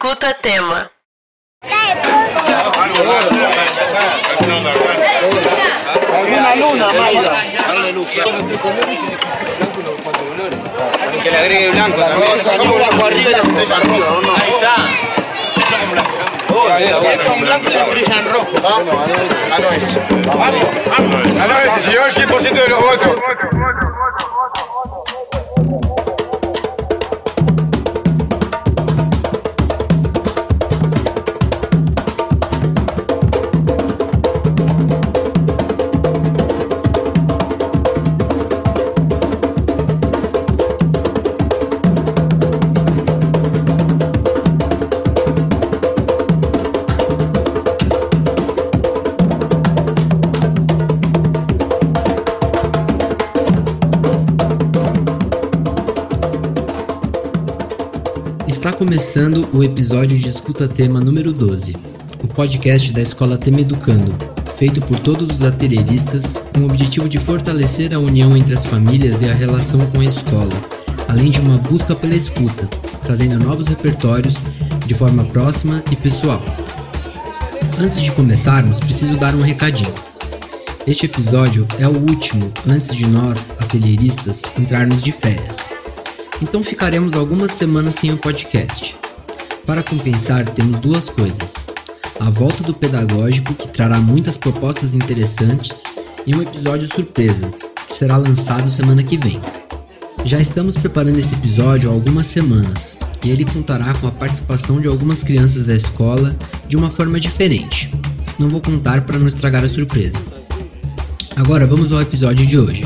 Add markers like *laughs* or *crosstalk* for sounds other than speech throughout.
Escuta tema. Una luna, Que le agregue blanco también. Ahí está. blanco y rojo. Ah, no, es. Vamos, señor 100% de los votos. Começando o episódio de Escuta Tema número 12, o podcast da Escola Tema Educando, feito por todos os atelieristas com o objetivo de fortalecer a união entre as famílias e a relação com a escola, além de uma busca pela escuta, trazendo novos repertórios de forma próxima e pessoal. Antes de começarmos, preciso dar um recadinho. Este episódio é o último antes de nós, atelieristas, entrarmos de férias. Então ficaremos algumas semanas sem o podcast. Para compensar, temos duas coisas: a volta do pedagógico, que trará muitas propostas interessantes, e um episódio surpresa, que será lançado semana que vem. Já estamos preparando esse episódio há algumas semanas, e ele contará com a participação de algumas crianças da escola de uma forma diferente. Não vou contar para não estragar a surpresa. Agora vamos ao episódio de hoje.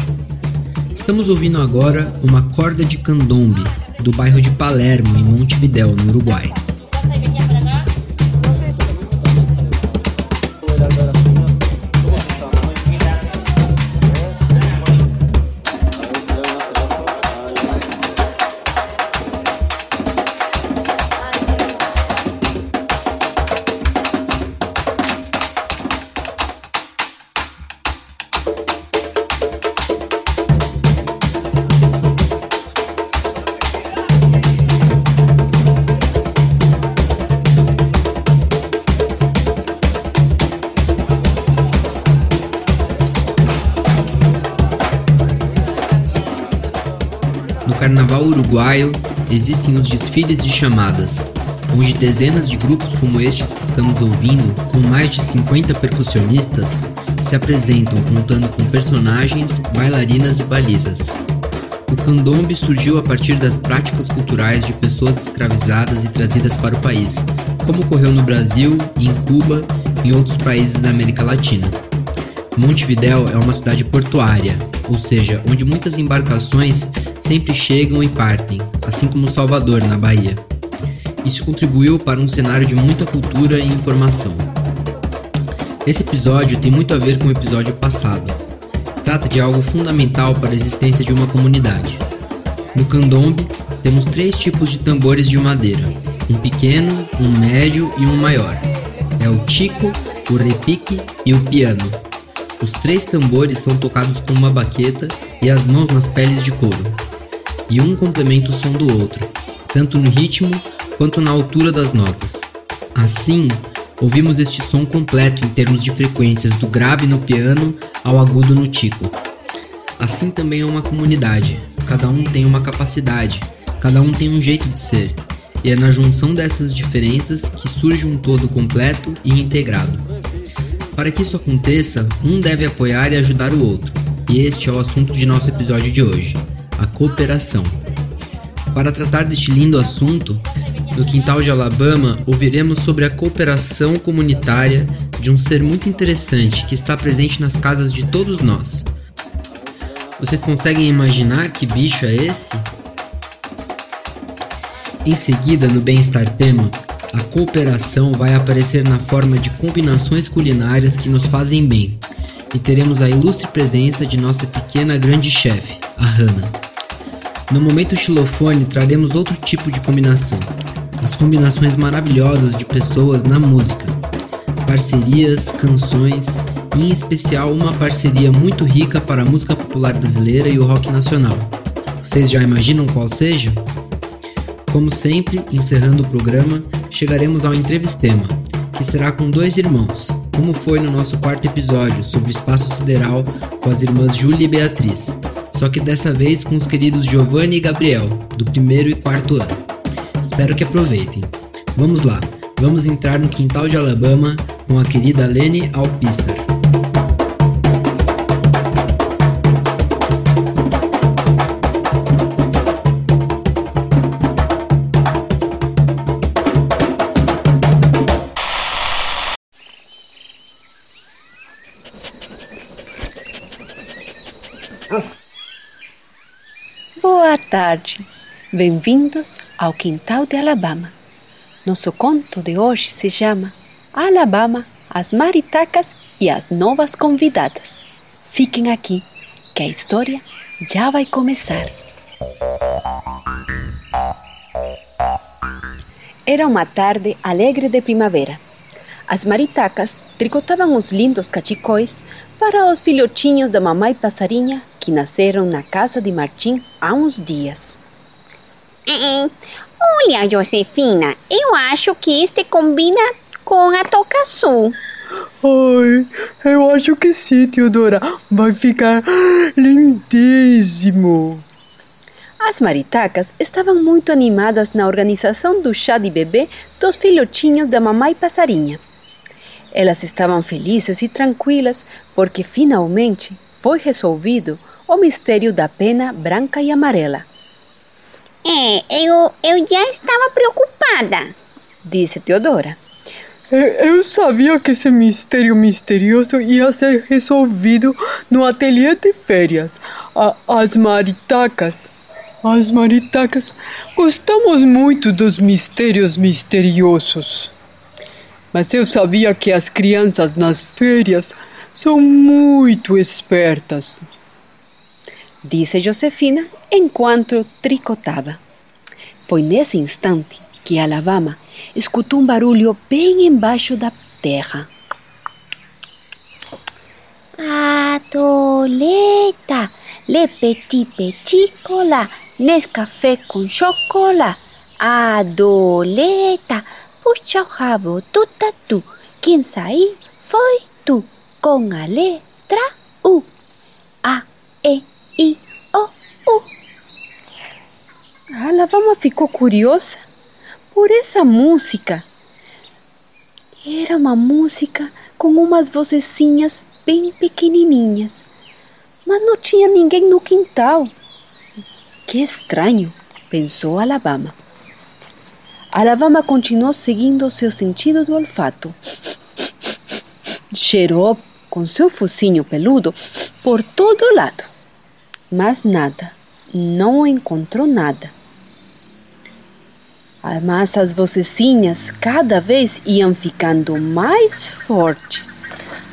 Estamos ouvindo agora uma corda de candombe do bairro de Palermo, em Montevidéu, no Uruguai. Uruguaio existem os desfiles de chamadas, onde dezenas de grupos como estes que estamos ouvindo, com mais de 50 percussionistas, se apresentam contando com personagens, bailarinas e balizas. O candombe surgiu a partir das práticas culturais de pessoas escravizadas e trazidas para o país, como ocorreu no Brasil, em Cuba e em outros países da América Latina. Montevidéu é uma cidade portuária, ou seja, onde muitas embarcações sempre chegam e partem, assim como Salvador, na Bahia. Isso contribuiu para um cenário de muita cultura e informação. Esse episódio tem muito a ver com o episódio passado. Trata de algo fundamental para a existência de uma comunidade. No candombe, temos três tipos de tambores de madeira: um pequeno, um médio e um maior. É o tico, o repique e o piano. Os três tambores são tocados com uma baqueta e as mãos nas peles de couro, e um complementa o som do outro, tanto no ritmo quanto na altura das notas. Assim, ouvimos este som completo em termos de frequências do grave no piano ao agudo no tico. Assim também é uma comunidade, cada um tem uma capacidade, cada um tem um jeito de ser, e é na junção dessas diferenças que surge um todo completo e integrado. Para que isso aconteça, um deve apoiar e ajudar o outro, e este é o assunto de nosso episódio de hoje: a cooperação. Para tratar deste lindo assunto, no quintal de Alabama ouviremos sobre a cooperação comunitária de um ser muito interessante que está presente nas casas de todos nós. Vocês conseguem imaginar que bicho é esse? Em seguida, no Bem-Estar Tema, a cooperação vai aparecer na forma de combinações culinárias que nos fazem bem, e teremos a ilustre presença de nossa pequena grande chefe, a Hannah. No momento xilofone traremos outro tipo de combinação, as combinações maravilhosas de pessoas na música, parcerias, canções e em especial uma parceria muito rica para a música popular brasileira e o rock nacional. Vocês já imaginam qual seja? Como sempre, encerrando o programa, chegaremos ao entrevistema, que será com dois irmãos, como foi no nosso quarto episódio sobre o espaço sideral com as irmãs Júlia e Beatriz, só que dessa vez com os queridos Giovanni e Gabriel, do primeiro e quarto ano. Espero que aproveitem. Vamos lá, vamos entrar no quintal de Alabama com a querida Lene Alpissar. Tarde. Bem-vindos ao Quintal de Alabama. Nosso conto de hoje se chama Alabama, as maritacas e as novas convidadas. Fiquem aqui, que a história já vai começar. Era uma tarde alegre de primavera. As maritacas tricotavam os lindos cachicóis para os filhotinhos da mamãe passarinha que nasceram na casa de Martim há uns dias. Hum, olha, Josefina, eu acho que este combina com a toca azul. Ai, eu acho que sim, Teodora. Vai ficar lindíssimo. As maritacas estavam muito animadas na organização do chá de bebê dos filhotinhos da mamãe passarinha. Elas estavam felizes e tranquilas porque finalmente foi resolvido o mistério da pena branca e amarela. É, eu, eu já estava preocupada. Disse Teodora. Eu sabia que esse mistério misterioso ia ser resolvido no ateliê de férias. A, as maritacas. As maritacas gostamos muito dos mistérios misteriosos. Mas eu sabia que as crianças nas férias são muito espertas. Disse Josefina enquanto tricotava. Foi nesse instante que Alabama escutou um barulho bem embaixo da terra. Adoleta, le petit petit cola, Nescafé com chocolate. Adoleta, puxa o rabo do tatu. Quem saiu foi tu, com a letra U. A, E, I, O, U. A Alabama ficou curiosa por essa música. Era uma música com umas vocecinhas bem pequenininhas, mas não tinha ninguém no quintal. Que estranho, pensou Alabama. Alabama continuou seguindo seu sentido do olfato. Cheirou com seu focinho peludo por todo lado, mas nada, não encontrou nada. Mas as vocecinhas cada vez iam ficando mais fortes.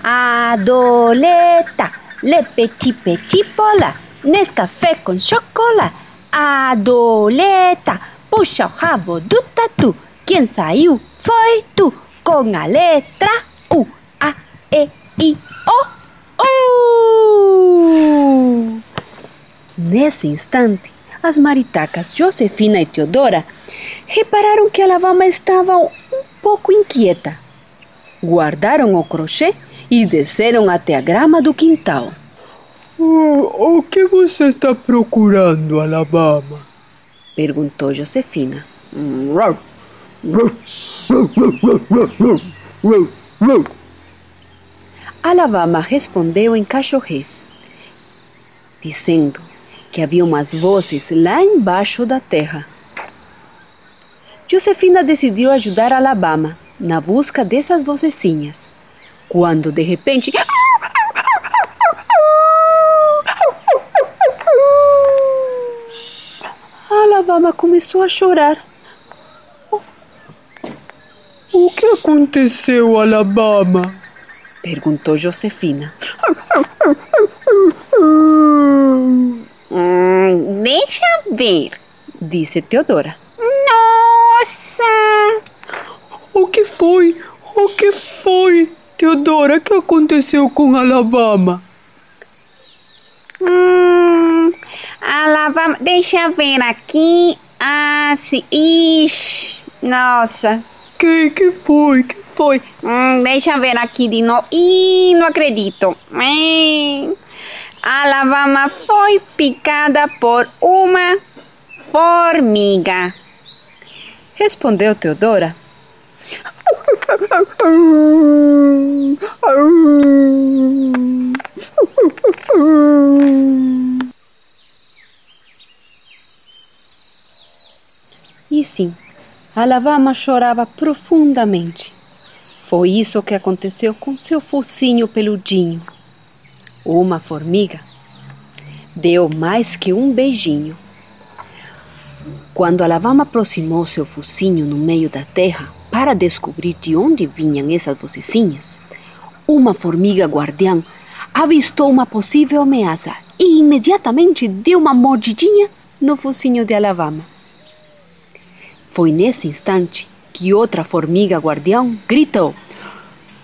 Adoleta, le petit petit pola, Nescafé com chocolate. Adoleta, puxa o rabo do tatu. Quem saiu foi tu, com a letra U. A, E, I, O, U. Nesse instante, as maritacas Josefina e Teodora repararam que Alabama estava um pouco inquieta. Guardaram o crochê e desceram até a grama do quintal. O, o que você está procurando, Alabama? Perguntou Josefina. Alabama respondeu em cachorrês, dizendo que havia umas vozes lá embaixo da terra. Josefina decidiu ajudar Alabama na busca dessas vocecinhas, quando de repente Alabama começou a chorar. O que aconteceu, Alabama? Perguntou Josefina. Hum, deixa ver, Disse Teodora. Nossa! O que foi? O que foi? Teodora, o que aconteceu com Alabama? Hum, Alabama, deixa ver aqui. Ah, sim. Ixi, nossa. Que, que foi? Que foi? Hum, deixa ver aqui de novo. Ih, não acredito. Hum. Alabama foi picada por uma formiga. Respondeu Teodora. *laughs* E sim, Alabama chorava profundamente. Foi isso que aconteceu com seu focinho peludinho. Uma formiga deu mais que um beijinho. Quando Alabama aproximou seu focinho no meio da terra para descobrir de onde vinham essas vocecinhas, uma formiga guardiã avistou uma possível ameaça e imediatamente deu uma mordidinha no focinho de Alabama. Foi nesse instante que outra formiga guardião gritou: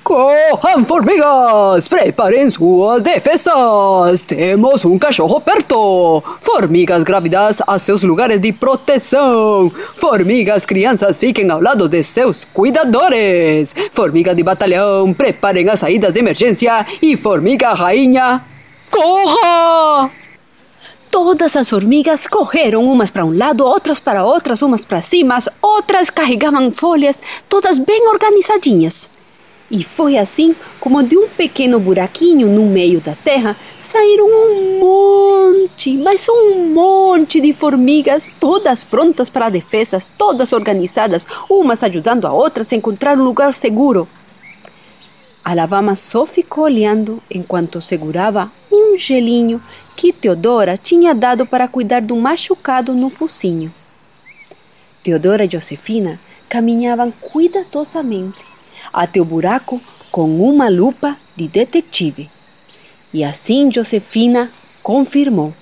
Corram, formigas! Preparem suas defesas! Temos um cachorro perto! Formigas grávidas a seus lugares de proteção! Formigas crianças fiquem ao lado de seus cuidadores! Formiga de batalhão, preparem as saídas de emergência! E formiga rainha, corra! Todas as formigas correram umas para um lado, outras para outras, umas para cima, outras carregavam folhas, todas bem organizadinhas. E foi assim como de um pequeno buraquinho no meio da terra saíram um monte, mas um monte de formigas, todas prontas para defesas, todas organizadas, umas ajudando a outras a encontrar um lugar seguro. Alabama só ficou olhando enquanto segurava um gelinho que Teodora tinha dado para cuidar do machucado no focinho. Teodora e Josefina caminhavam cuidadosamente até o buraco com uma lupa de detetive. E assim Josefina confirmou.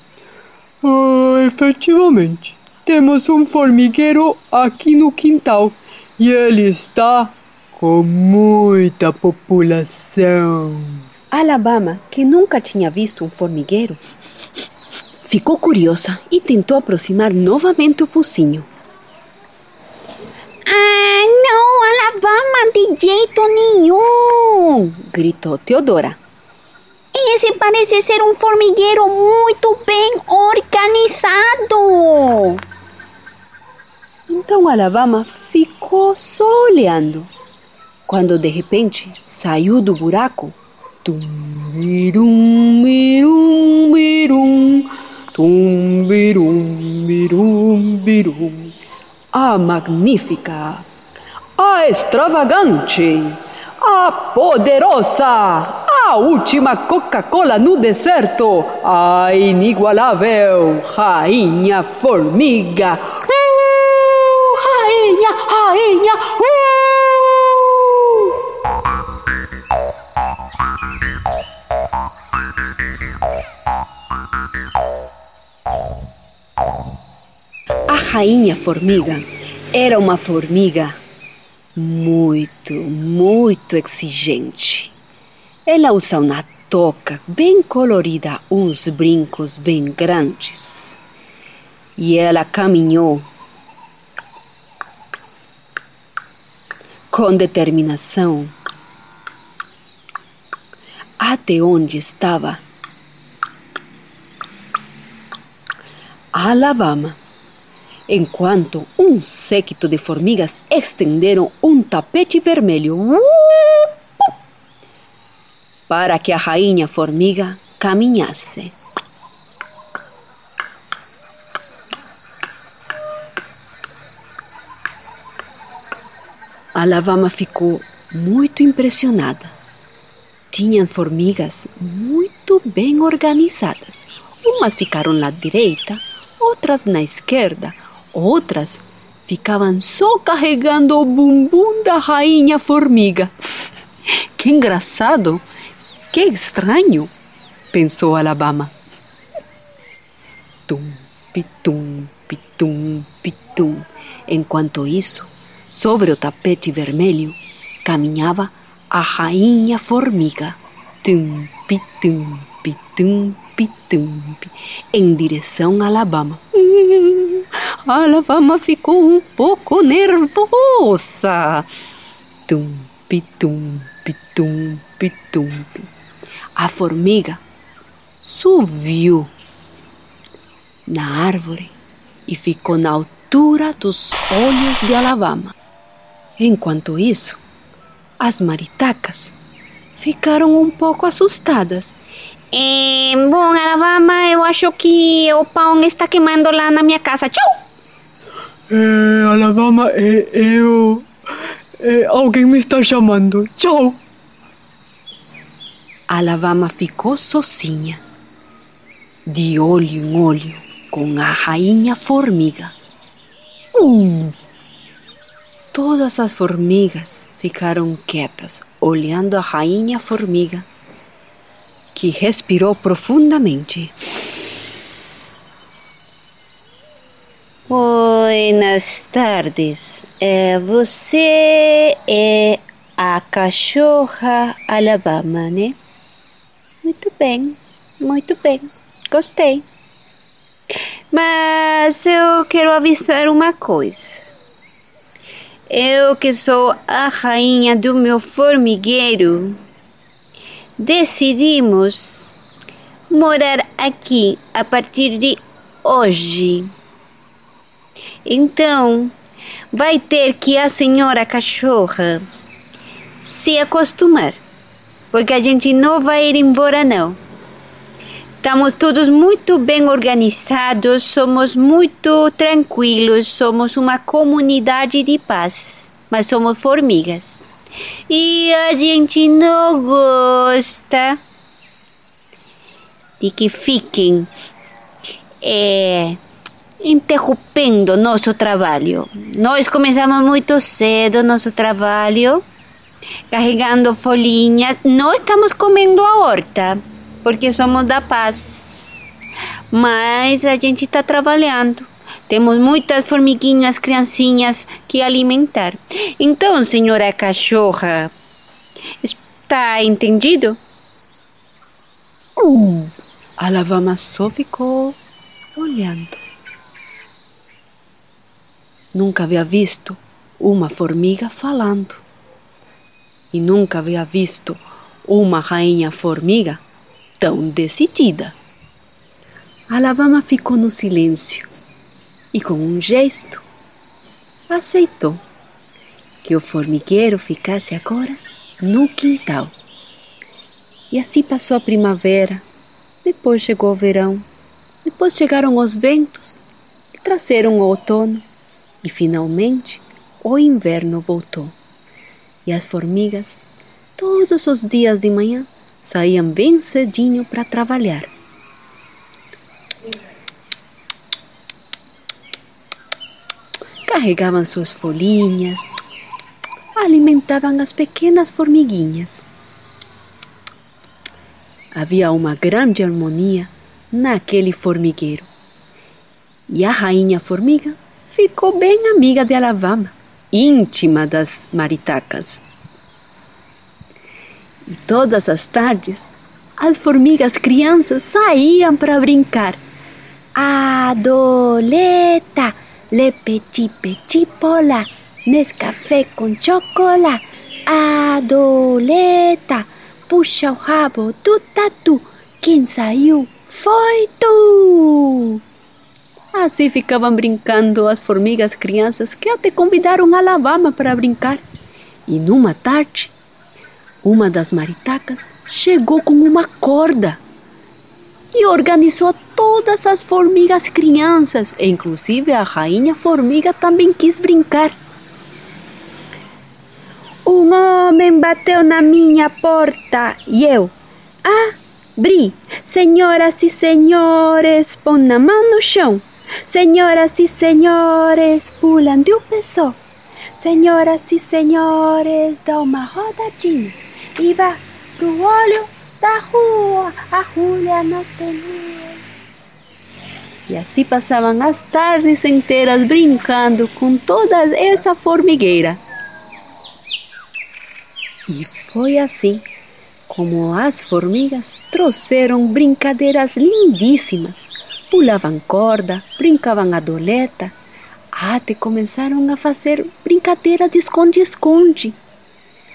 Ah, efetivamente, temos um formigueiro aqui no quintal e ele está com muita população. Alabama, que nunca tinha visto um formigueiro, ficou curiosa e tentou aproximar novamente o focinho. Ah, não, Alabama, de jeito nenhum! gritou Teodora. Esse parece ser um formigueiro muito bem organizado. Então Alabama ficou só olhando, quando de repente saiu do buraco. Tum, birum, birum, birum, tum, birum, birum, birum. A magnífica, a extravagante, a poderosa, a última Coca-Cola no deserto, a inigualável Rainha Formiga. Uh, rainha, rainha, uh! Rainha formiga era uma formiga muito, muito exigente. Ela usa uma toca bem colorida, uns brincos bem grandes. E ela caminhou com determinação até onde estava Alabama enquanto um séquito de formigas estenderam um tapete vermelho para que a rainha formiga caminhasse. Alabama ficou muito impressionada. Tinham formigas muito bem organizadas. Umas ficaram na direita, outras na esquerda, outras ficavam só carregando o bumbum da rainha formiga. *laughs* Que engraçado! Que estranho! pensou Alabama. Tum, pitum, pitum, pitum. Enquanto isso, sobre o tapete vermelho, caminhava a rainha formiga. Tum, pitum, pitum, pitum, em direção a Alabama. *laughs* a Alabama ficou um pouco nervosa. Tumpi, tumpi, tumpi, tumpi. A formiga subiu na árvore e ficou na altura dos olhos de Alabama. Enquanto isso, as maritacas ficaram um pouco assustadas. Eh, bom, Alabama, eu acho que o pão está queimando lá na minha casa. Tchau! É, Alabama, é, eu. É, alguém me está chamando. Tchau! Alabama ficou sozinha, de olho em olho com a rainha formiga. Todas as formigas ficaram quietas, olhando a rainha formiga, que respirou profundamente. Buenas tardes. É, você é a cachorra Alabama, né? Muito bem, muito bem. Gostei. Mas eu quero avisar uma coisa. Eu que sou a rainha do meu formigueiro, decidimos morar aqui a partir de hoje. Então, vai ter que a senhora cachorra se acostumar, porque a gente não vai ir embora não. Estamos todos muito bem organizados, somos muito tranquilos, somos uma comunidade de paz, mas somos formigas. E a gente não gosta de que fiquem é, interrompendo nosso trabalho. Nós começamos muito cedo nosso trabalho, carregando folhinhas. Não estamos comendo a horta porque somos da paz. Mas a gente está trabalhando. Temos muitas formiguinhas, criancinhas que alimentar. Então, senhora cachorra, está entendido? A lavama só ficou olhando. Nunca havia visto uma formiga falando. E nunca havia visto uma rainha formiga tão decidida. A lavama ficou no silêncio e, com um gesto, aceitou que o formigueiro ficasse agora no quintal. E assim passou a primavera, depois chegou o verão, depois chegaram os ventos e trouxeram o outono, e finalmente o inverno voltou. E as formigas, todos os dias de manhã, saíam bem cedinho para trabalhar. Carregavam suas folhinhas, alimentavam as pequenas formiguinhas. Havia uma grande harmonia naquele formigueiro. E a rainha formiga ficou bem amiga de Alabama, íntima das maritacas. E todas as tardes, as formigas crianças saíam para brincar. Adoleta, le petit petit pola, Nescafé com chocolate. Adoleta, puxa o rabo do tatu. Quem saiu foi tu. Assim ficavam brincando as formigas crianças que até convidaram a Alabama para brincar. E numa tarde, uma das maritacas chegou com uma corda e organizou todas as formigas crianças, inclusive a rainha formiga também quis brincar. Um homem bateu na minha porta e eu abri. Senhoras e senhores, põe na mão no chão. Senhoras e senhores, pulam de um pessoal. Senhoras e senhores, dá uma rodadinha e vá pro olho da rua. A Júlia não tem medo. E assim passavam as tardes inteiras brincando com toda essa formigueira. E foi assim como as formigas trouxeram brincadeiras lindíssimas. Pulavam corda, brincavam a doleta, até começaram a fazer brincadeira de esconde-esconde.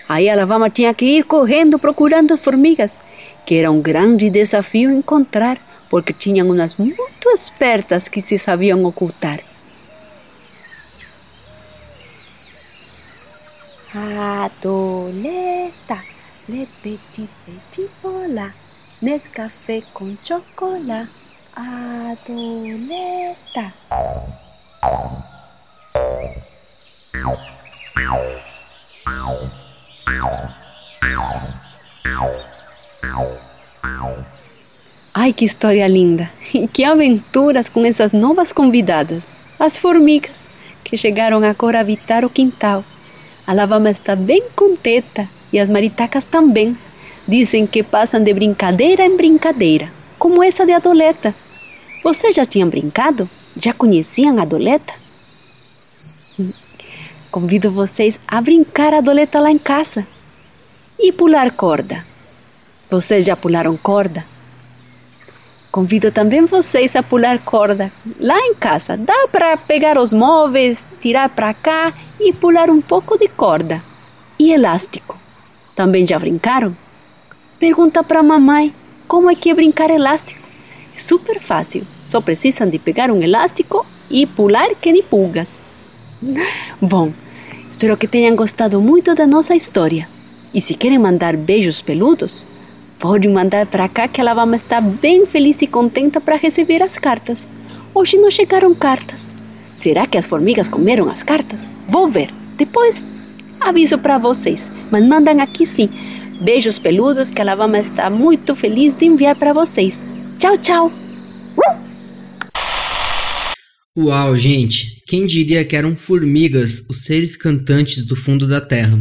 Aí a Lavama tinha que ir correndo procurando as formigas, que era um grande desafio encontrar, porque tinham umas muito espertas que se sabiam ocultar. Adoleta, le petit petit bola, Nescafé com chocolate, Adoleta. Ai, que história linda! E *laughs* que aventuras com essas novas convidadas, as formigas, que chegaram agora a habitar o quintal. A lavama está bem contenta e as maritacas também. Dizem que passam de brincadeira em brincadeira, como essa de Adoleta. Vocês já tinham brincado? Já conheciam a Adoleta? *laughs* Convido vocês a brincar a Adoleta lá em casa. E pular corda. Vocês já pularam corda? Convido também vocês a pular corda lá em casa. Dá para pegar os móveis, tirar para cá e pular um pouco de corda. E elástico. Também já brincaram? Pergunta para mamãe como é que é brincar elástico. É super fácil. Só precisam de pegar um elástico e pular que nem pulgas. *laughs* Bom, espero que tenham gostado muito da nossa história. E se querem mandar beijos peludos, Pode mandar para cá que ela vai estar bem feliz e contenta para receber as cartas. Hoje não chegaram cartas. Será que as formigas comeram as cartas? Vou ver. Depois aviso para vocês. Mas mandam aqui sim. Beijos peludos que ela vai estar muito feliz de enviar para vocês. Tchau, tchau. Uau, gente! Quem diria que eram formigas os seres cantantes do fundo da terra?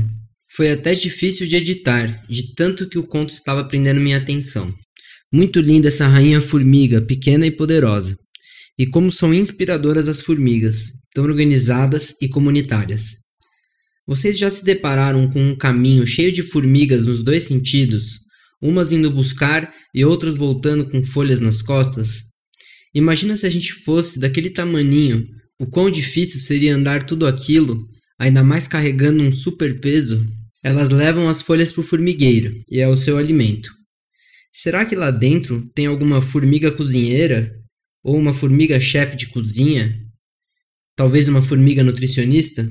Foi até difícil de editar, de tanto que o conto estava prendendo minha atenção. Muito linda essa rainha formiga, pequena e poderosa. E como são inspiradoras as formigas, tão organizadas e comunitárias. Vocês já se depararam com um caminho cheio de formigas nos dois sentidos, umas indo buscar e outras voltando com folhas nas costas? Imagina se a gente fosse daquele tamaninho, o quão difícil seria andar tudo aquilo, ainda mais carregando um super peso elas levam as folhas para o formigueiro e é o seu alimento. Será que lá dentro tem alguma formiga cozinheira? Ou uma formiga chefe de cozinha? Talvez uma formiga nutricionista?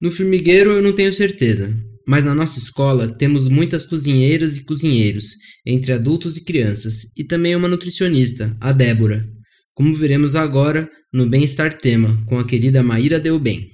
No formigueiro eu não tenho certeza, mas na nossa escola temos muitas cozinheiras e cozinheiros, entre adultos e crianças, e também uma nutricionista, a Débora, como veremos agora no Bem-Estar Tema, com a querida Maíra Delbem.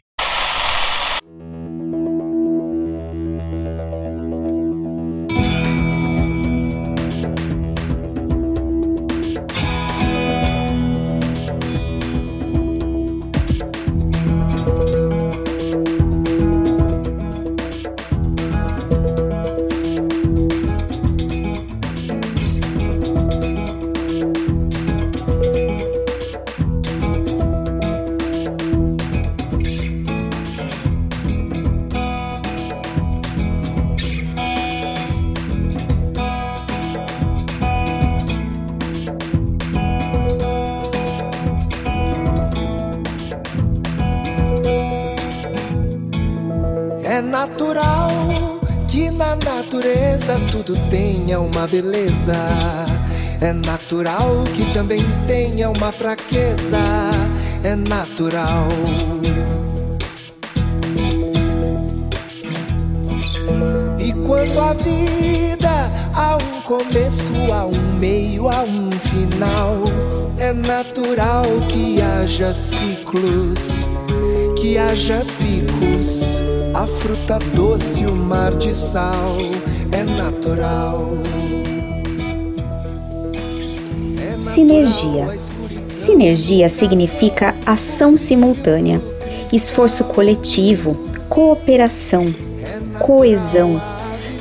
Uma beleza. É natural que também tenha uma fraqueza. É natural. E quando a vida há um começo, há um meio, há um final, é natural que haja ciclos, que haja picos a fruta doce, o mar de sal é natural. É Sinergia. Sinergia significa ação simultânea, esforço coletivo, cooperação, coesão,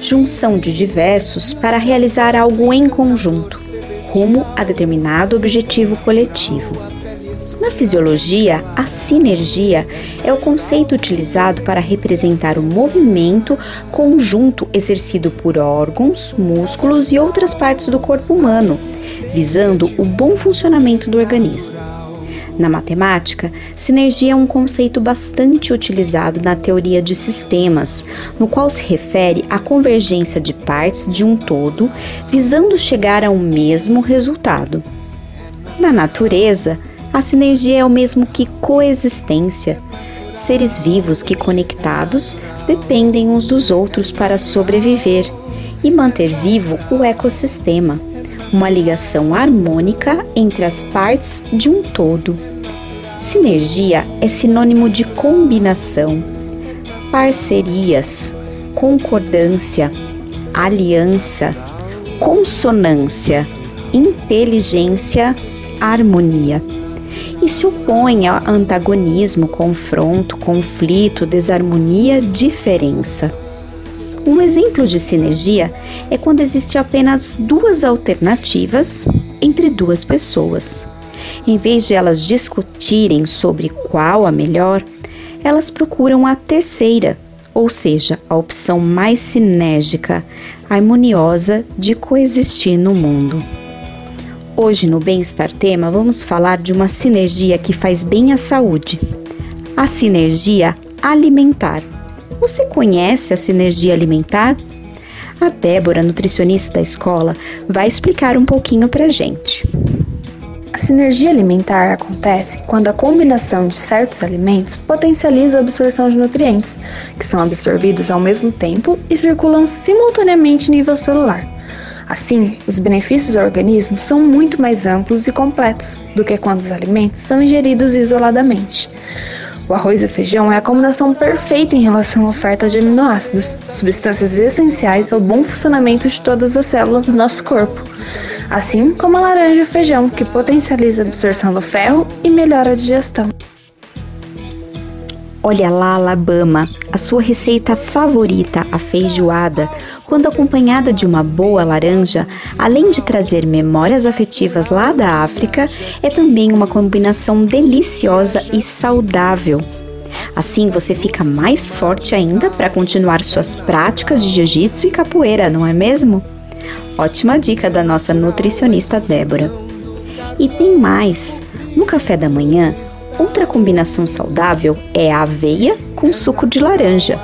junção de diversos para realizar algo em conjunto, rumo a determinado objetivo coletivo. Fisiologia, a sinergia é o conceito utilizado para representar o movimento conjunto exercido por órgãos, músculos e outras partes do corpo humano, visando o bom funcionamento do organismo. Na matemática, Sinergia é um conceito bastante utilizado na teoria de sistemas, no qual se refere à convergência de partes de um todo visando chegar a um mesmo resultado. Na natureza, a sinergia é o mesmo que coexistência. Seres vivos que conectados dependem uns dos outros para sobreviver e manter vivo o ecossistema, uma ligação harmônica entre as partes de um todo. Sinergia é sinônimo de combinação, parcerias, concordância, aliança, consonância, inteligência, harmonia. Se opõe a antagonismo, confronto, conflito, desarmonia, diferença. Um exemplo de sinergia é quando existe apenas duas alternativas entre duas pessoas. Em vez de elas discutirem sobre qual a melhor, elas procuram a terceira, ou seja, a opção mais sinérgica, harmoniosa de coexistir no mundo. Hoje no Bem-Estar Tema vamos falar de uma sinergia que faz bem à saúde, a sinergia alimentar. Você conhece a sinergia alimentar? A Débora, nutricionista da escola, vai explicar um pouquinho pra gente. A sinergia alimentar acontece quando a combinação de certos alimentos potencializa a absorção de nutrientes, que são absorvidos ao mesmo tempo e circulam simultaneamente em nível celular. Assim, os benefícios ao organismo são muito mais amplos e completos do que quando os alimentos são ingeridos isoladamente. O arroz e o feijão é a combinação perfeita em relação à oferta de aminoácidos, substâncias essenciais ao bom funcionamento de todas as células do nosso corpo assim como a laranja e o feijão, que potencializa a absorção do ferro e melhora a digestão. Olha lá, Alabama, a sua receita favorita, a feijoada, quando acompanhada de uma boa laranja, além de trazer memórias afetivas lá da África, é também uma combinação deliciosa e saudável. Assim você fica mais forte ainda para continuar suas práticas de jiu-jitsu e capoeira, não é mesmo? Ótima dica da nossa nutricionista Débora. E tem mais: no café da manhã, outra combinação saudável é a aveia com suco de laranja,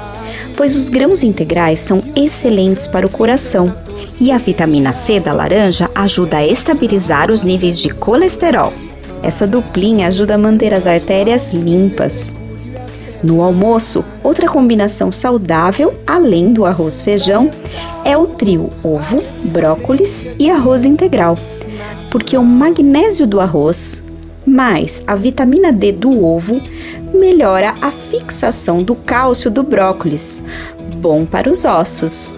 pois os grãos integrais são excelentes para o coração e a vitamina C da laranja ajuda a estabilizar os níveis de colesterol. Essa duplinha ajuda a manter as artérias limpas. No almoço, outra combinação saudável, além do arroz feijão, é o trio ovo, brócolis e arroz integral, porque o magnésio do arroz mais a vitamina D do ovo melhora a fixação do cálcio do brócolis, bom para os ossos.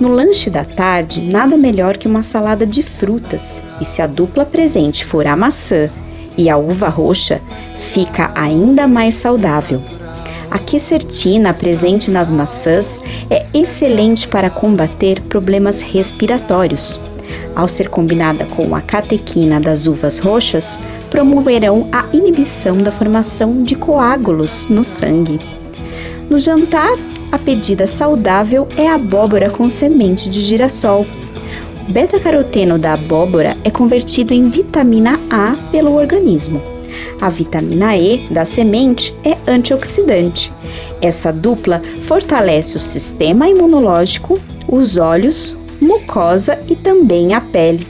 No lanche da tarde, nada melhor que uma salada de frutas, e se a dupla presente for a maçã e a uva roxa, fica ainda mais saudável. A quercetina presente nas maçãs é excelente para combater problemas respiratórios. Ao ser combinada com a catequina das uvas roxas, promoverão a inibição da formação de coágulos no sangue. No jantar, a pedida saudável é abóbora com semente de girassol. O beta-caroteno da abóbora é convertido em vitamina A pelo organismo. A vitamina E da semente é antioxidante. Essa dupla fortalece o sistema imunológico, os olhos, mucosa e também a pele.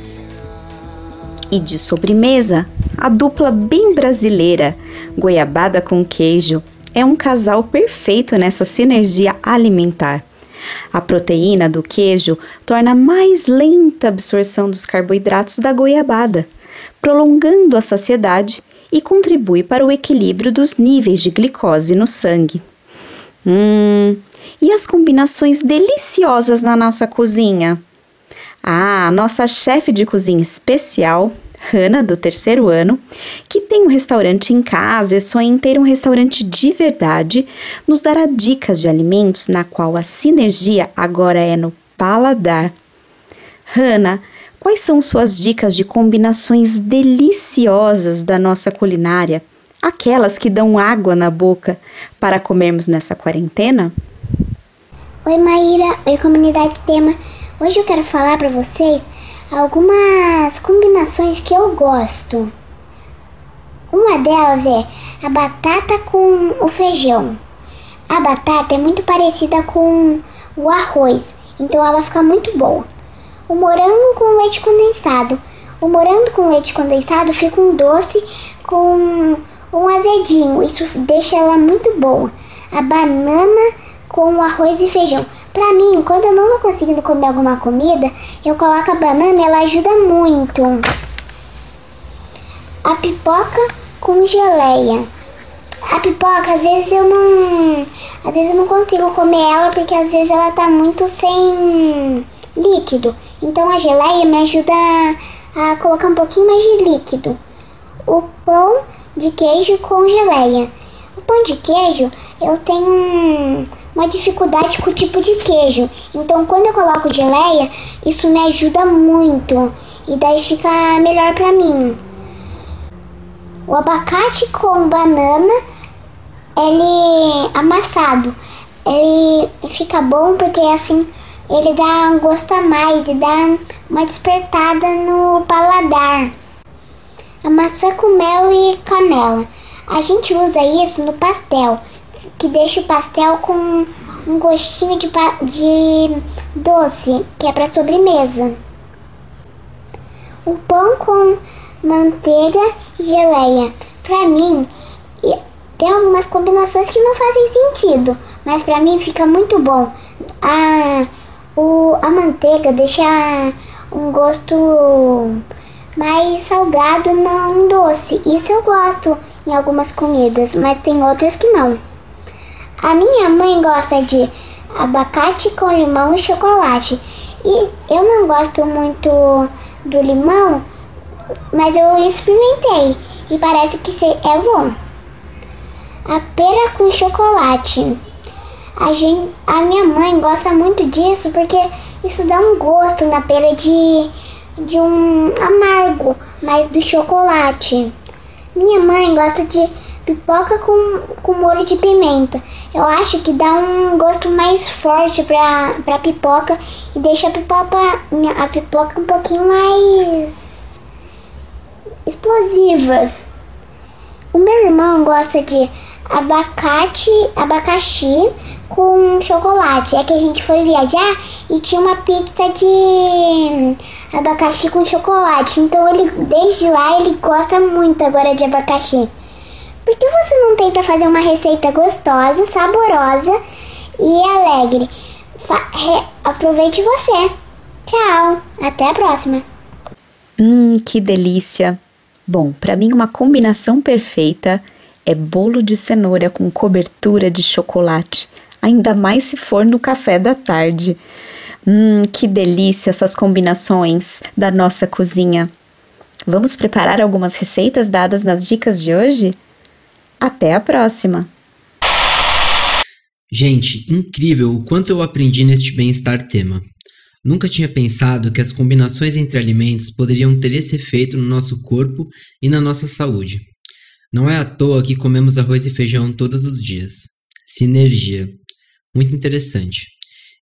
E de sobremesa, a dupla bem brasileira, goiabada com queijo, é um casal perfeito nessa sinergia alimentar. A proteína do queijo torna mais lenta a absorção dos carboidratos da goiabada, prolongando a saciedade e contribui para o equilíbrio dos níveis de glicose no sangue. Hum, e as combinações deliciosas na nossa cozinha? Ah, nossa chefe de cozinha especial, Hannah, do terceiro ano, que tem um restaurante em casa e sonha em ter um restaurante de verdade, nos dará dicas de alimentos na qual a sinergia agora é no paladar. Hannah, Quais são suas dicas de combinações deliciosas da nossa culinária? Aquelas que dão água na boca para comermos nessa quarentena? Oi, Maíra. Oi, comunidade tema. Hoje eu quero falar para vocês algumas combinações que eu gosto. Uma delas é a batata com o feijão. A batata é muito parecida com o arroz, então ela fica muito boa. O morango com leite condensado. O morango com leite condensado fica um doce com um azedinho, isso deixa ela muito boa. A banana com arroz e feijão. Pra mim, quando eu não tô conseguindo comer alguma comida, eu coloco a banana e ela ajuda muito. A pipoca com geleia. A pipoca, às vezes eu não. Às vezes eu não consigo comer ela porque às vezes ela tá muito sem líquido. Então a geleia me ajuda a, colocar um pouquinho mais de líquido. O pão de queijo com geleia. O pão de queijo, eu tenho uma dificuldade com o tipo de queijo. Então, quando eu coloco geleia, isso me ajuda muito. E daí fica melhor pra mim. O abacate com banana, ele amassado, ele fica bom porque assim ele dá um gosto a mais e dá uma despertada no paladar. A maçã com mel e canela. A gente usa isso no pastel, que deixa o pastel com um gostinho de, de doce, que é para sobremesa. O pão com manteiga e geleia. Para mim, tem algumas combinações que não fazem sentido, mas para mim fica muito bom. A, o, a manteiga deixa um gosto mais salgado, não doce. Isso eu gosto em algumas comidas, mas tem outras que não. A minha mãe gosta de abacate com limão e chocolate. E eu não gosto muito do limão, mas eu experimentei e parece que é bom. A pera com chocolate. A, gente, a minha mãe gosta muito disso porque isso dá um gosto na pera de de um amargo, mas do chocolate. Minha mãe gosta de pipoca com, com molho de pimenta. Eu acho que dá um gosto mais forte pra, pra pipoca e deixa a pipoca, a pipoca um pouquinho mais explosiva. O meu irmão gosta de abacate, abacaxi com chocolate. É que a gente foi viajar e tinha uma pizza de abacaxi com chocolate. Então ele desde lá ele gosta muito agora de abacaxi. Por que você não tenta fazer uma receita gostosa, saborosa e alegre? Fa aproveite você. Tchau, até a próxima. Hum, que delícia. Bom, para mim uma combinação perfeita é bolo de cenoura com cobertura de chocolate, ainda mais se for no café da tarde. Hum, que delícia essas combinações da nossa cozinha. Vamos preparar algumas receitas dadas nas dicas de hoje? Até a próxima! Gente, incrível o quanto eu aprendi neste bem-estar tema. Nunca tinha pensado que as combinações entre alimentos poderiam ter esse efeito no nosso corpo e na nossa saúde. Não é à toa que comemos arroz e feijão todos os dias. Sinergia. Muito interessante.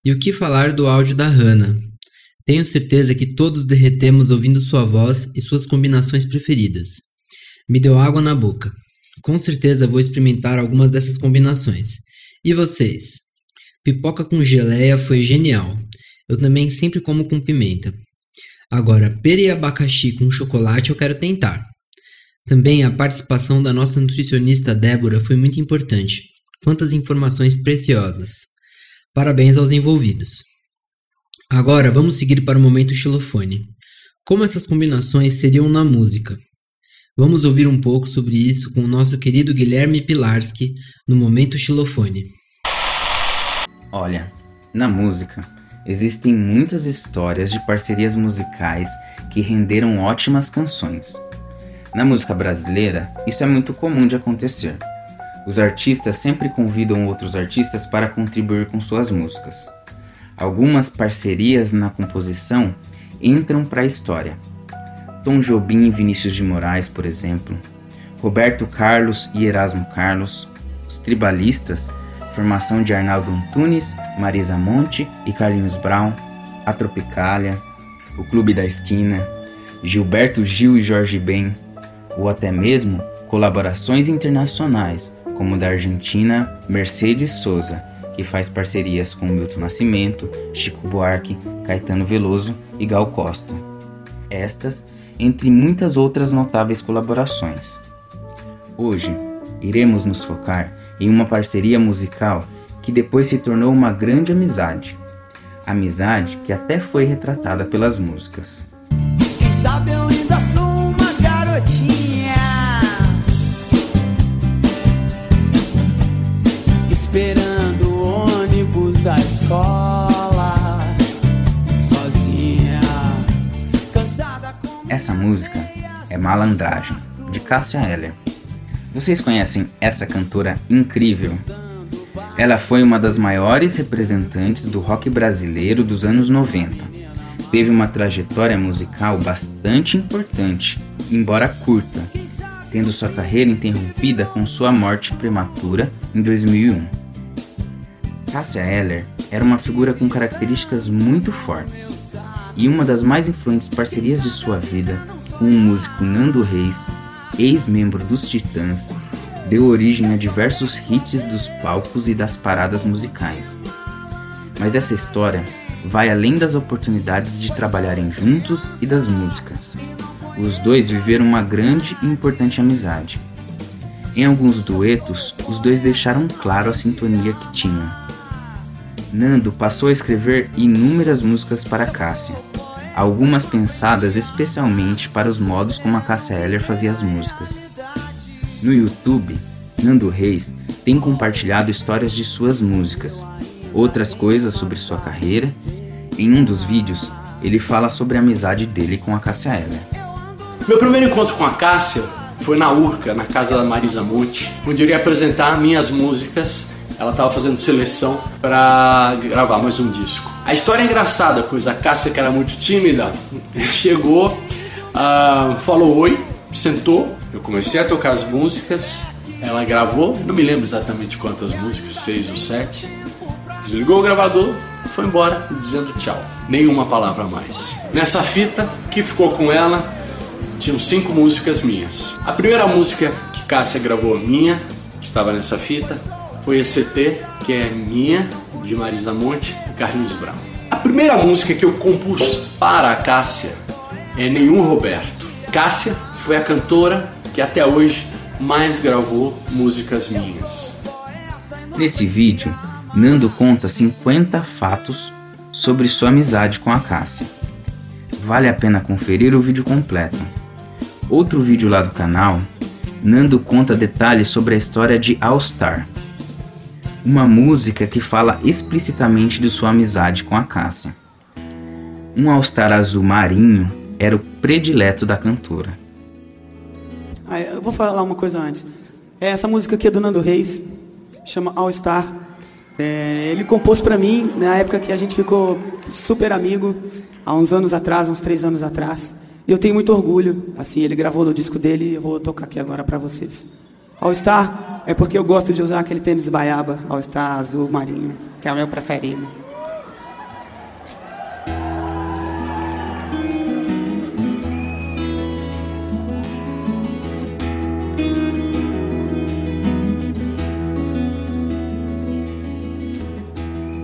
E o que falar do áudio da Hannah? Tenho certeza que todos derretemos ouvindo sua voz e suas combinações preferidas. Me deu água na boca. Com certeza vou experimentar algumas dessas combinações. E vocês? Pipoca com geleia foi genial. Eu também sempre como com pimenta. Agora, pera e abacaxi com chocolate eu quero tentar. Também a participação da nossa nutricionista Débora foi muito importante. Quantas informações preciosas! Parabéns aos envolvidos. Agora vamos seguir para o momento xilofone. Como essas combinações seriam na música? Vamos ouvir um pouco sobre isso com o nosso querido Guilherme Pilarski no momento xilofone. Olha, na música existem muitas histórias de parcerias musicais que renderam ótimas canções. Na música brasileira, isso é muito comum de acontecer. Os artistas sempre convidam outros artistas para contribuir com suas músicas. Algumas parcerias na composição entram para a história. Tom Jobim e Vinícius de Moraes, por exemplo, Roberto Carlos e Erasmo Carlos, os Tribalistas, formação de Arnaldo Antunes, Marisa Monte e Carlinhos Brown, a Tropicália, o Clube da Esquina, Gilberto Gil e Jorge Ben, ou até mesmo colaborações internacionais, como da Argentina Mercedes Souza, que faz parcerias com Milton Nascimento, Chico Buarque, Caetano Veloso e Gal Costa. Estas, entre muitas outras notáveis colaborações. Hoje, iremos nos focar em uma parceria musical que depois se tornou uma grande amizade. Amizade que até foi retratada pelas músicas. Esperando o ônibus da escola Essa música é Malandragem, de Cássia Eller. Vocês conhecem essa cantora incrível? Ela foi uma das maiores representantes do rock brasileiro dos anos 90. Teve uma trajetória musical bastante importante, embora curta, tendo sua carreira interrompida com sua morte prematura em 2001. Cássia Eller era uma figura com características muito fortes, e uma das mais influentes parcerias de sua vida com o músico Nando Reis ex-membro dos Titãs, deu origem a diversos hits dos palcos e das paradas musicais. Mas essa história vai além das oportunidades de trabalharem juntos e das músicas. Os dois viveram uma grande e importante amizade. Em alguns duetos, os dois deixaram claro a sintonia que tinham. Nando passou a escrever inúmeras músicas para Cássia, algumas pensadas especialmente para os modos como a Cássia Eller fazia as músicas. No YouTube, Nando Reis tem compartilhado histórias de suas músicas, outras coisas sobre sua carreira. Em um dos vídeos, ele fala sobre a amizade dele com a Cássia Eller. Meu primeiro encontro com a Cássia foi na Urca, na casa da Marisa Monte, onde eu iria apresentar minhas músicas. Ela estava fazendo seleção para gravar mais um disco. A história é engraçada, pois a Cássia, que era muito tímida, *laughs* chegou, uh, falou oi, sentou, eu comecei a tocar as músicas, ela gravou, não me lembro exatamente quantas músicas, seis ou sete, desligou o gravador, foi embora dizendo tchau, nenhuma palavra mais. Nessa fita que ficou com ela, tinham cinco músicas minhas. A primeira música que Cássia gravou minha, que estava nessa fita, foi ECT, que é minha, de Marisa Monte e Carlinhos Brown. A primeira música que eu compus para a Cássia é Nenhum Roberto. Cássia foi a cantora que até hoje mais gravou músicas minhas. Nesse vídeo, Nando conta 50 fatos sobre sua amizade com a Cássia. Vale a pena conferir o vídeo completo. Outro vídeo lá do canal, Nando conta detalhes sobre a história de All Star, uma música que fala explicitamente de sua amizade com a Cássia. Um All-Star azul marinho era o predileto da cantora. Ah, eu vou falar uma coisa antes. É, essa música aqui é do Nando Reis, chama All Star. É, ele compôs para mim na época que a gente ficou super amigo, há uns anos atrás, uns três anos atrás. E eu tenho muito orgulho. Assim, ele gravou no disco dele e eu vou tocar aqui agora para vocês. All Star é porque eu gosto de usar aquele tênis baiaba, All Star azul marinho, que é o meu preferido.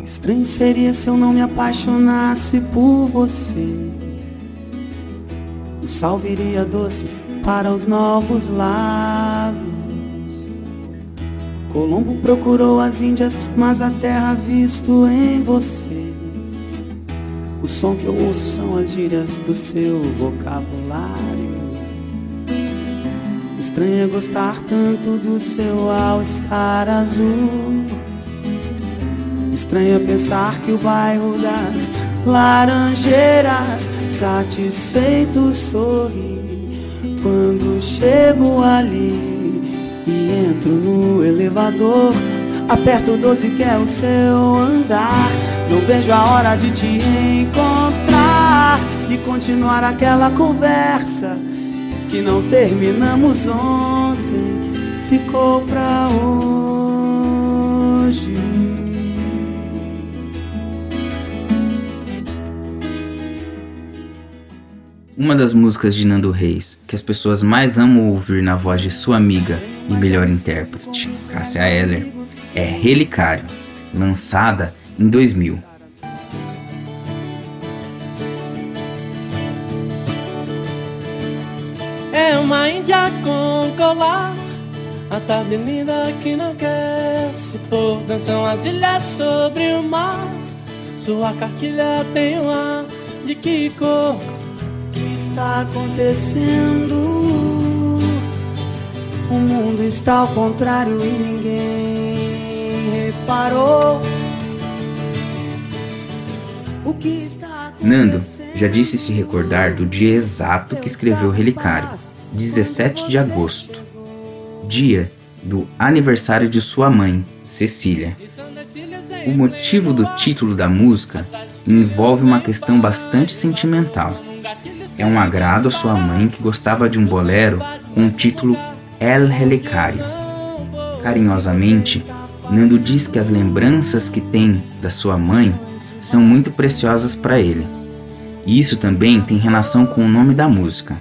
Estranho seria se eu não me apaixonasse por você. O sal viria doce para os novos lábios. Colombo procurou as Índias, mas a terra visto em você. O som que eu ouço são as gírias do seu vocabulário. Estranho é gostar tanto do seu all-star azul. Estranho é pensar que o bairro das Laranjeiras satisfeito sorri quando chego ali entro no elevador. Aperto 12 que é o seu andar. Não vejo a hora de te encontrar e continuar aquela conversa que não terminamos ontem. Ficou pra hoje. Uma das músicas de Nando Reis que as pessoas mais amam ouvir na voz de sua amiga e melhor intérprete, Cássia Eller, é Relicário, lançada em 2000. É uma índia com colar, a tarde linda que não quer se pôr. Dançam as ilhas sobre o mar, sua cartilha tem um ar de que cor? que está acontecendo? O mundo está ao contrário e ninguém reparou. O que está Nando já disse se recordar do dia exato que escreveu o Relicário, 17 de agosto, dia do aniversário de sua mãe, Cecília. O motivo do título da música envolve uma questão bastante sentimental. É um agrado à sua mãe que gostava de um bolero com o título El Relicário. Carinhosamente, Nando diz que as lembranças que tem da sua mãe são muito preciosas para ele. E isso também tem relação com o nome da música.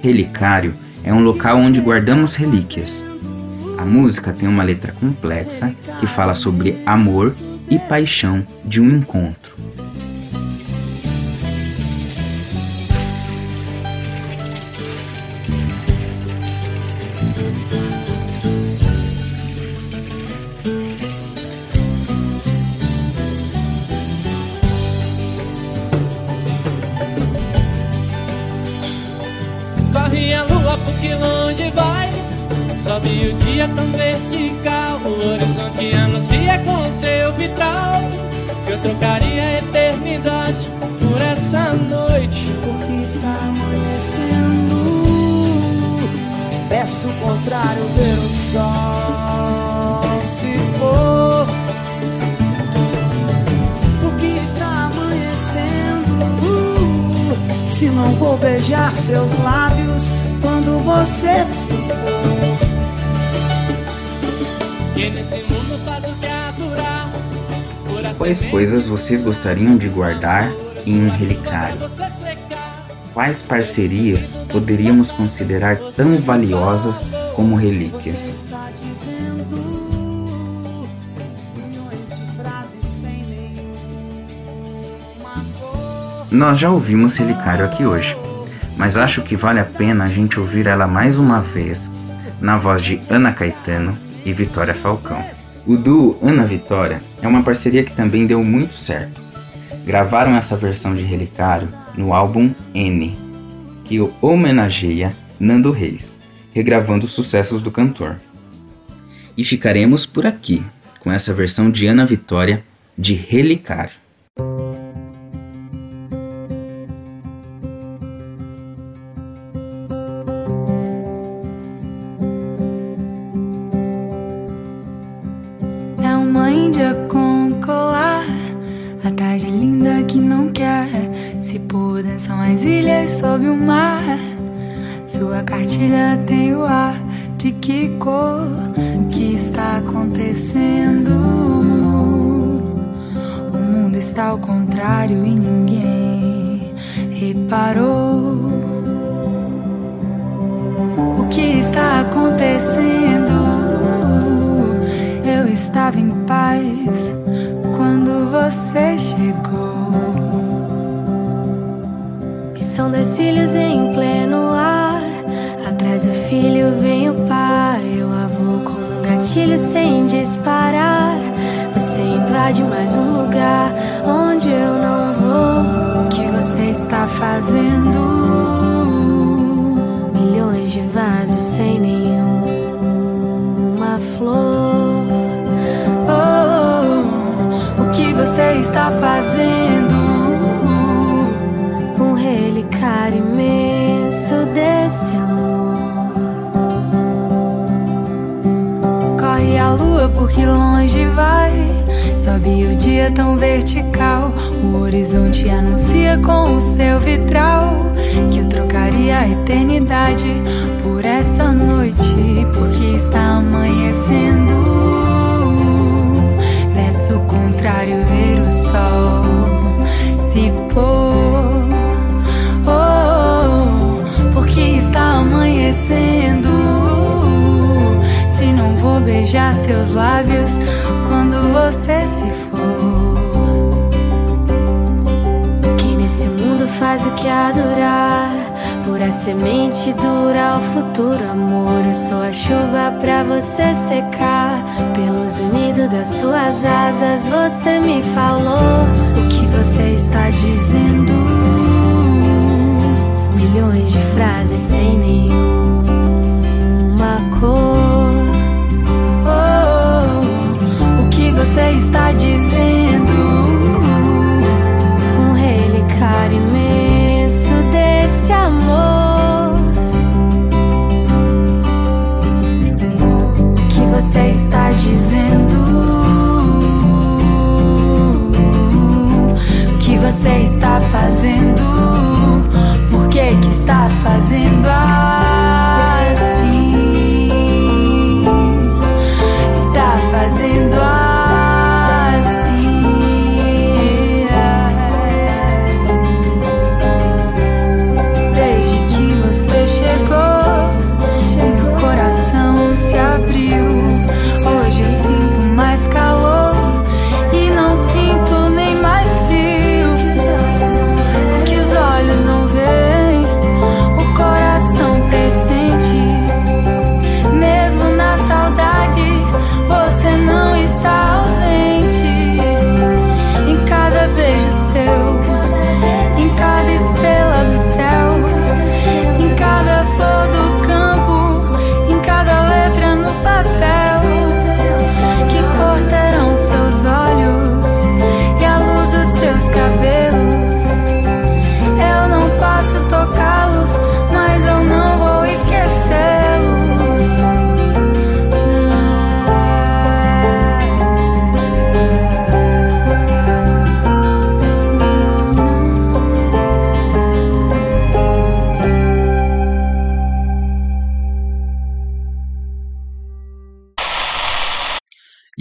Relicário é um local onde guardamos relíquias. A música tem uma letra complexa que fala sobre amor e paixão de um encontro. Se não vou beijar seus lábios Quando você se for Que nesse mundo faz o que aturar Por Quais coisas vocês gostariam de guardar em um relicário? Quais parcerias poderíamos considerar tão valiosas como relíquias? Nós já ouvimos Relicário aqui hoje, mas acho que vale a pena a gente ouvir ela mais uma vez, na voz de Ana Caetano e Vitória Falcão. O duo Ana Vitória é uma parceria que também deu muito certo. Gravaram essa versão de Relicário no álbum N, que homenageia Nando Reis, regravando os sucessos do cantor. E ficaremos por aqui com essa versão de Ana Vitória de Relicário. acontecendo? Se não vou beijar seus lábios quando você se for. Que nesse mundo faz o que adorar. Pura semente dura o futuro amor. Eu sou a chuva pra você secar. Pelos unidos das suas asas, você me falou o que você está dizendo. Milhões de frases sem nenhuma cor. Oh, o que você está dizendo? Um relicário imenso desse amor. O que você está dizendo? O que você está fazendo? Está fazendo assim?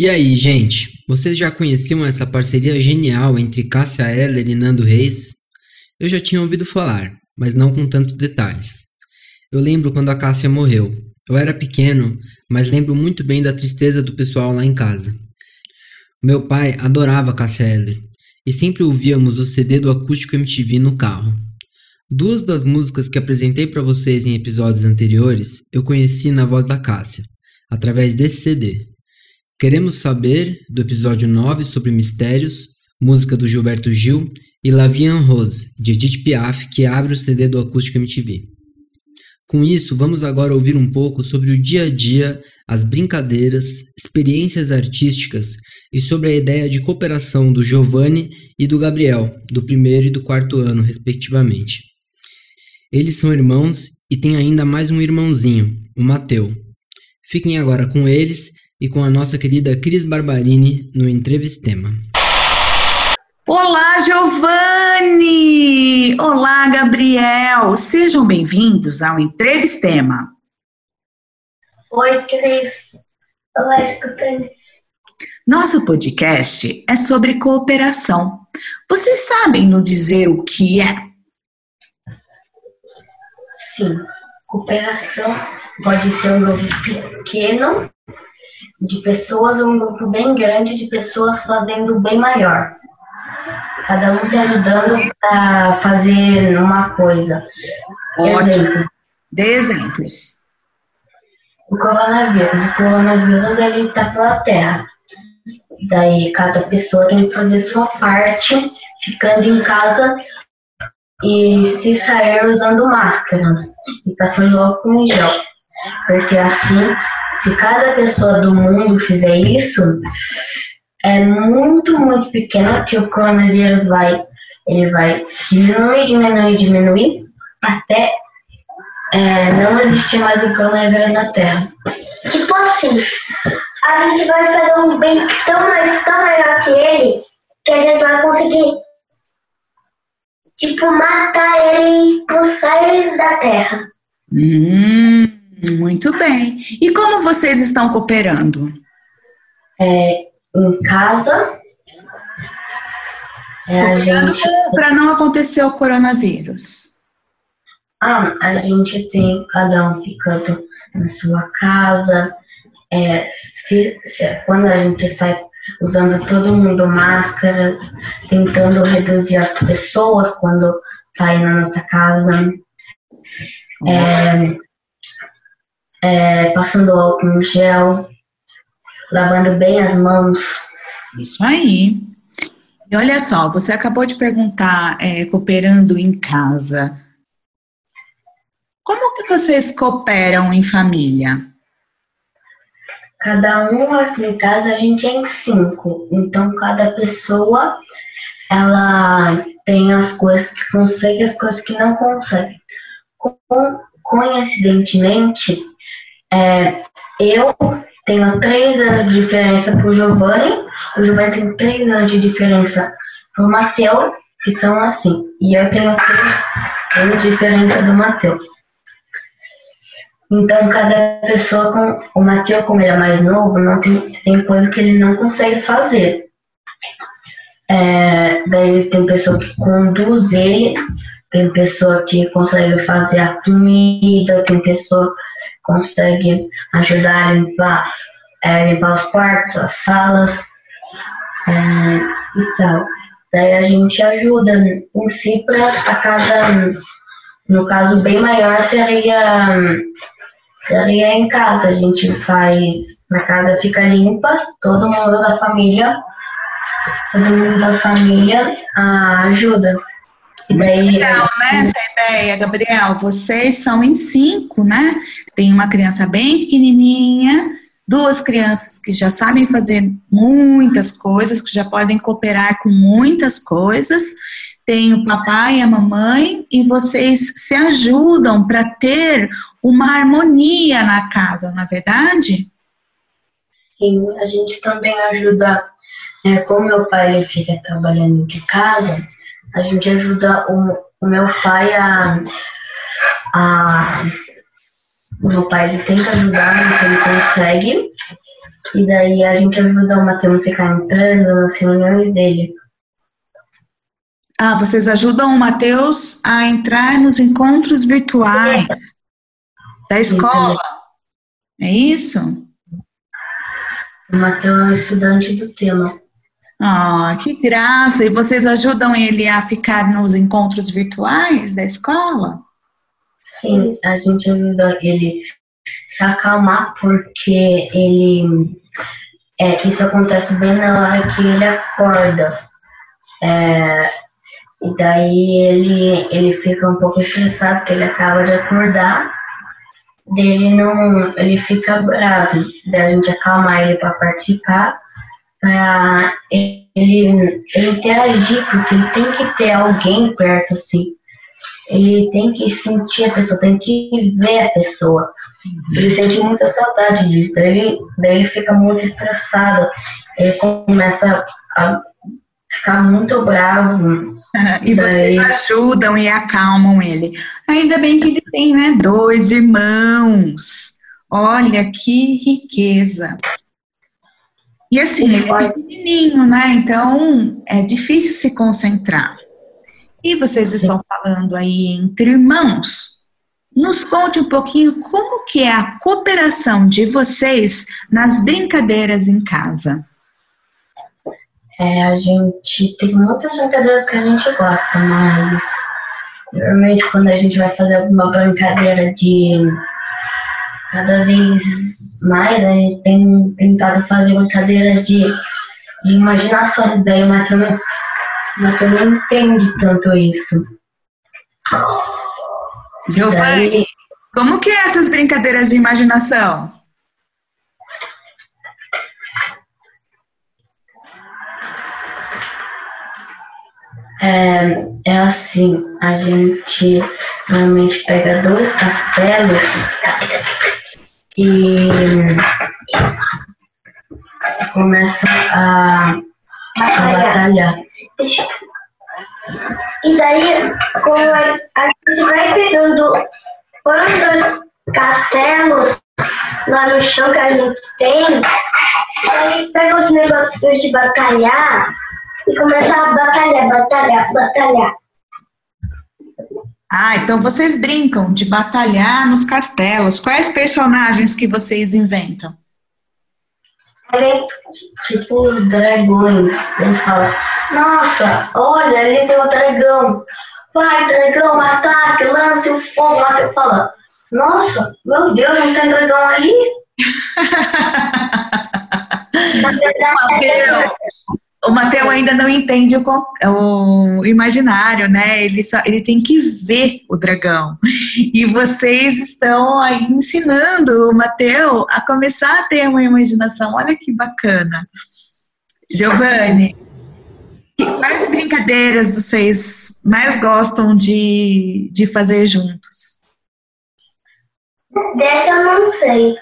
E aí, gente, vocês já conheciam essa parceria genial entre Cássia Eller e Nando Reis? Eu já tinha ouvido falar, mas não com tantos detalhes. Eu lembro quando a Cássia morreu. Eu era pequeno, mas lembro muito bem da tristeza do pessoal lá em casa. Meu pai adorava Cássia Eller e sempre ouvíamos o CD do Acústico MTV no carro. Duas das músicas que apresentei para vocês em episódios anteriores eu conheci na voz da Cássia, através desse CD. Queremos saber do episódio 9 sobre mistérios, música do Gilberto Gil e La Vie en Rose, de Edith Piaf, que abre o CD do Acústico MTV. Com isso, vamos agora ouvir um pouco sobre o dia a dia, as brincadeiras, experiências artísticas e sobre a ideia de cooperação do Giovanni e do Gabriel, do primeiro e do quarto ano, respectivamente. Eles são irmãos e tem ainda mais um irmãozinho, o Mateu. Fiquem agora com eles e com a nossa querida Cris Barbarini no Entrevistema. Olá, Giovanni! Olá, Gabriel! Sejam bem-vindos ao Entrevistema. Oi, Cris. Olá, escutando. Nosso podcast é sobre cooperação. Vocês sabem nos dizer o que é? Sim, cooperação pode ser um grupo pequeno de pessoas ou um grupo bem grande de pessoas fazendo bem maior. Cada um se ajudando para fazer uma coisa. Ótimo. Exemplo, Dê exemplos. o coronavírus. O coronavírus ele está pela Terra. Daí cada pessoa tem que fazer sua parte, ficando em casa e se sair usando máscaras e passando álcool em gel. Porque assim, se cada pessoa do mundo fizer isso, é muito, muito pequeno que o coronavírus vai, ele vai diminuir, diminuir, diminuir, até é, não existir mais o coronavírus na Terra. Tipo assim, a gente vai fazer um bem tão mais, tão maior que ele, que a gente vai conseguir, tipo, matar ele e expulsar ele da Terra. Hum, muito bem. E como vocês estão cooperando? É, em casa, é, Cooperando gente, para não acontecer o coronavírus. ah, a gente tem cada um ficando na sua casa, é, se, se, quando a gente sai usando todo mundo máscaras, tentando reduzir as pessoas quando saem na nossa casa, é, é, passando álcool em gel, lavando bem as mãos. Isso aí. E olha só, você acabou de perguntar, é, cooperando em casa. Como que vocês cooperam em família? Cada um aqui em casa a gente é em cinco, então cada pessoa ela tem as coisas que consegue e as coisas que não consegue. coincidentemente, é, eu tenho três anos de diferença pro Giovanni, o Giovanni tem três anos de diferença pro Matheus, que são assim, e eu tenho seis anos de diferença do Matheus. Então, cada pessoa, com o Matheus, como ele é mais novo, não tem, tem coisa que ele não consegue fazer. É, daí tem pessoa que conduz ele, tem pessoa que consegue fazer a comida, tem pessoa consegue ajudar a limpar, é, limpar os quartos, as salas é, e tal. Daí a gente ajuda em si para a casa, no caso bem maior seria seria em casa. A gente faz, a casa fica limpa, todo mundo da família, todo mundo da família ah, ajuda. Daí, legal, né, essa ideia, Gabriel? Vocês são em cinco, né? Tem uma criança bem pequenininha, duas crianças que já sabem fazer muitas coisas, que já podem cooperar com muitas coisas, tem o papai e a mamãe e vocês se ajudam para ter uma harmonia na casa, não é verdade? Sim, a gente também ajuda, é, como meu pai fica trabalhando de casa, a gente ajuda o, o meu pai a, a o meu pai ele tenta ajudar no que ele consegue e daí a gente ajuda o Matheus a ficar entrando nas reuniões dele ah, vocês ajudam o Matheus a entrar nos encontros virtuais da escola. É isso? O Matheus é estudante do tema. Ah, que graça! E vocês ajudam ele a ficar nos encontros virtuais da escola? Sim, a gente ajuda ele se acalmar porque ele é, isso acontece bem na hora que ele acorda. É, e daí ele, ele fica um pouco estressado, porque ele acaba de acordar. Dele não. Ele fica bravo. Daí a gente acalmar ele para participar, para ele, ele interagir, porque ele tem que ter alguém perto assim. Ele tem que sentir a pessoa, tem que ver a pessoa. Ele sente muita saudade disso. Daí ele, daí ele fica muito estressado. Ele começa a ficar muito bravo. e vocês ajudam e acalmam ele. Ainda bem que ele tem, né, dois irmãos. Olha que riqueza. E assim, ele é pequenininho, né? Então é difícil se concentrar. E vocês estão falando aí entre irmãos. Nos conte um pouquinho como que é a cooperação de vocês nas brincadeiras em casa. É, a gente tem muitas brincadeiras que a gente gosta, mas normalmente quando a gente vai fazer alguma brincadeira de cada vez mais, a gente tem tentado fazer brincadeiras de, de imaginação, daí o Matheus não, não entende tanto isso. Giovanni, como que é essas brincadeiras de imaginação? É, é assim, a gente normalmente pega dois castelos e começa a, a batalhar. E daí, como a gente vai pegando quantos castelos lá no chão que a gente tem, aí pega os negócios de batalhar e começar a batalhar, batalhar, batalhar. Ah, então vocês brincam de batalhar nos castelos. Quais personagens que vocês inventam? tipo dragões. Gente fala, nossa, olha, ali tem um dragão. Vai, dragão, ataque, lance o fogo. Você fala, nossa, meu Deus, não tem dragão ali? *laughs* Mateus, o Mateu ainda não entende o, o, imaginário, né? Ele, só, ele tem que ver o dragão. E vocês estão aí ensinando o Mateu a começar a ter uma imaginação. Olha que bacana. Giovanni, quais brincadeiras vocês mais gostam de, de fazer juntos? Dessa eu não sei.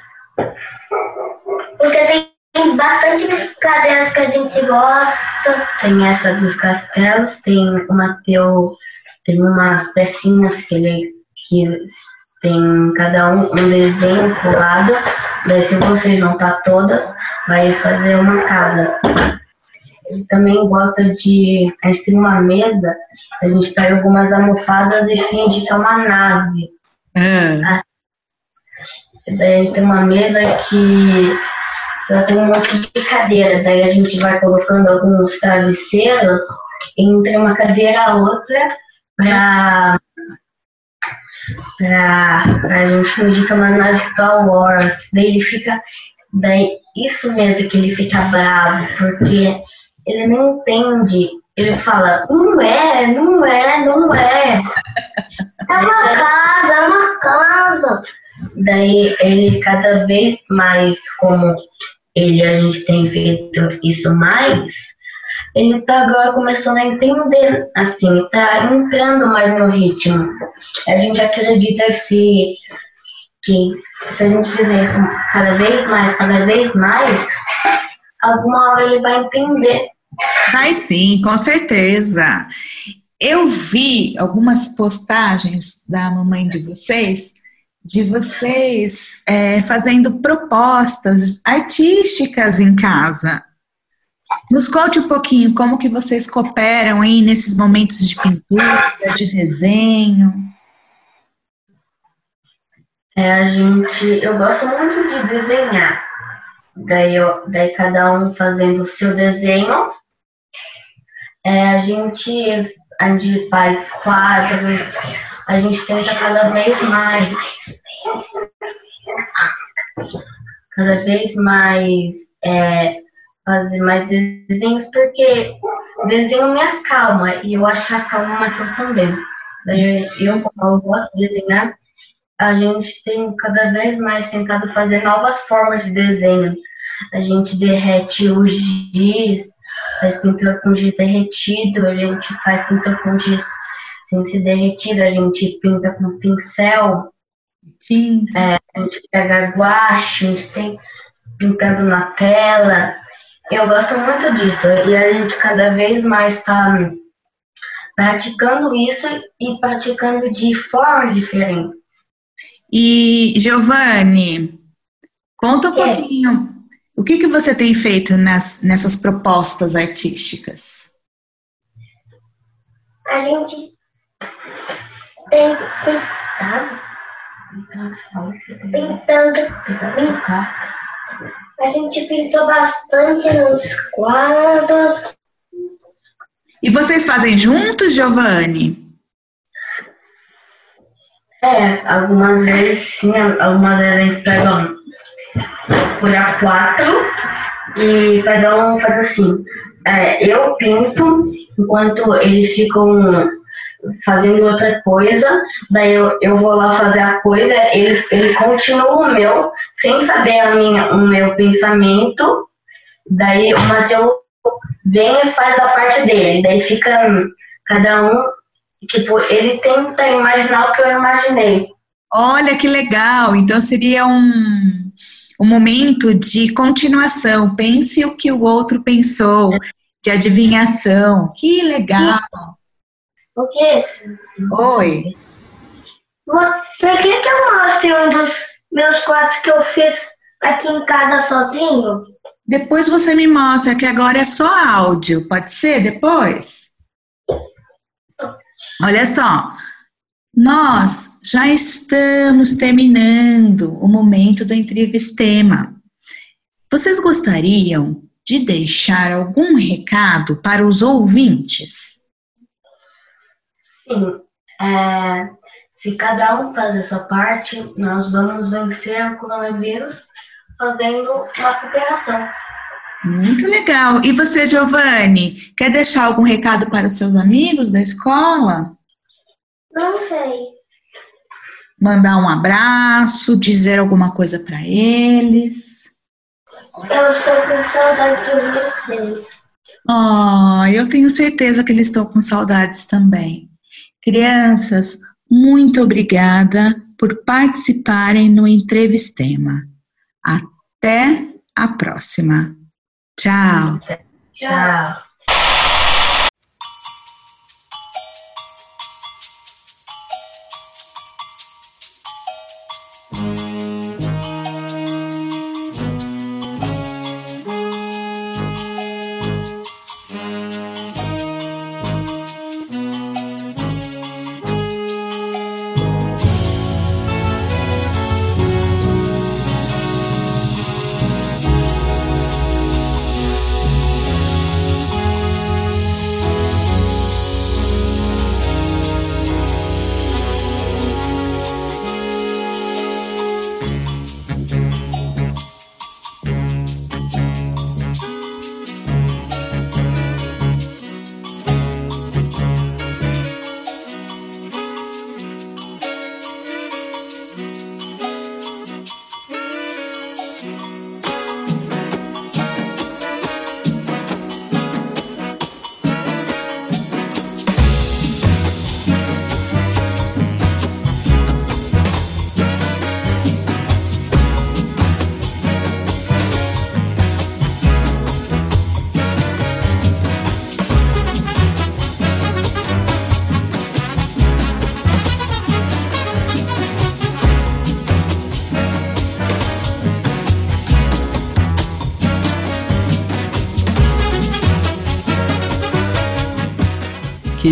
Porque tem tem bastante brincadeiras que a gente gosta. Tem essa dos castelos, tem o Mateu, tem umas pecinhas que ele que tem cada um um desenho colado. Daí se você juntar todas, vai fazer uma casa. Ele também gosta de. A gente tem uma mesa, a gente pega algumas almofadas e finge que é uma nave. É. Daí a gente tem uma mesa que ela tem um monte de cadeira, daí a gente vai colocando alguns travesseiros entre uma cadeira a outra para pra, pra gente fingir que é uma Star Wars. Daí ele fica. Daí isso mesmo que ele fica bravo, porque ele não entende. Ele fala, não é, não é, não é. *laughs* É uma casa, é uma casa. Daí ele cada vez mais, como ele a gente tem feito isso mais, ele tá agora começando a entender, assim, tá entrando mais no ritmo. A gente acredita se, que se a gente fizer isso cada vez mais, cada vez mais, alguma hora ele vai entender. Vai sim, com certeza. Eu vi algumas postagens da mamãe de vocês de vocês é, fazendo propostas artísticas em casa. Nos conte um pouquinho como que vocês cooperam aí nesses momentos de pintura, de desenho. É, a gente, eu gosto muito de desenhar. Daí, eu, daí cada um fazendo o seu desenho. É, a gente, a gente faz quadros, a gente tenta cada vez mais, cada vez mais é, fazer mais desenhos, porque desenho me acalma e eu acho que acalma o Matheus também. Eu, como eu gosto de desenhar, a gente tem cada vez mais tentado fazer novas formas de desenho. A gente derrete os giz, faz pintura com giz derretido, a gente faz pintura com giz se derretir, a gente pinta com pincel. Sim. É, a gente pega guache, a gente tem pintando na tela. Eu gosto muito disso e a gente cada vez mais está praticando isso e praticando de formas diferentes. E Giovanni, conta um é. pouquinho. O que, que você tem feito nas, nessas propostas artísticas? A gente tem tentado, pintando, a gente pintou bastante nos quadros. E vocês fazem juntos, Giovanni? É, algumas vezes sim, algumas vezes a gente pega um, por a quatro e cada um faz assim. É, eu pinto enquanto eles ficam fazendo outra coisa, daí eu, eu vou lá fazer a coisa, ele, ele continua o meu, sem saber a minha, o meu pensamento, daí o Matheus vem e faz a parte dele, daí fica cada um, tipo, ele tenta imaginar o que eu imaginei. Olha que legal, então seria um, um momento de continuação, pense o que o outro pensou, de adivinhação, que legal. O que? Oi. Você quer que eu mostre um dos meus quadros que eu fiz aqui em casa sozinho? Depois você me mostra que agora é só áudio. Pode ser depois? Olha só. Nós já estamos terminando o momento do entrevistema. Vocês gostariam de deixar algum recado para os ouvintes? Sim. É, se cada um fazer a sua parte, nós vamos vencer o coronavírus fazendo uma cooperação. Muito legal. E você, Giovanni, quer deixar algum recado para os seus amigos da escola? Não sei. Mandar um abraço, dizer alguma coisa para eles? Eu estou com saudade de vocês. Oh, eu tenho certeza que eles estão com saudades também. Crianças, muito obrigada por participarem no Entrevistema. Até a próxima. Tchau. Tchau.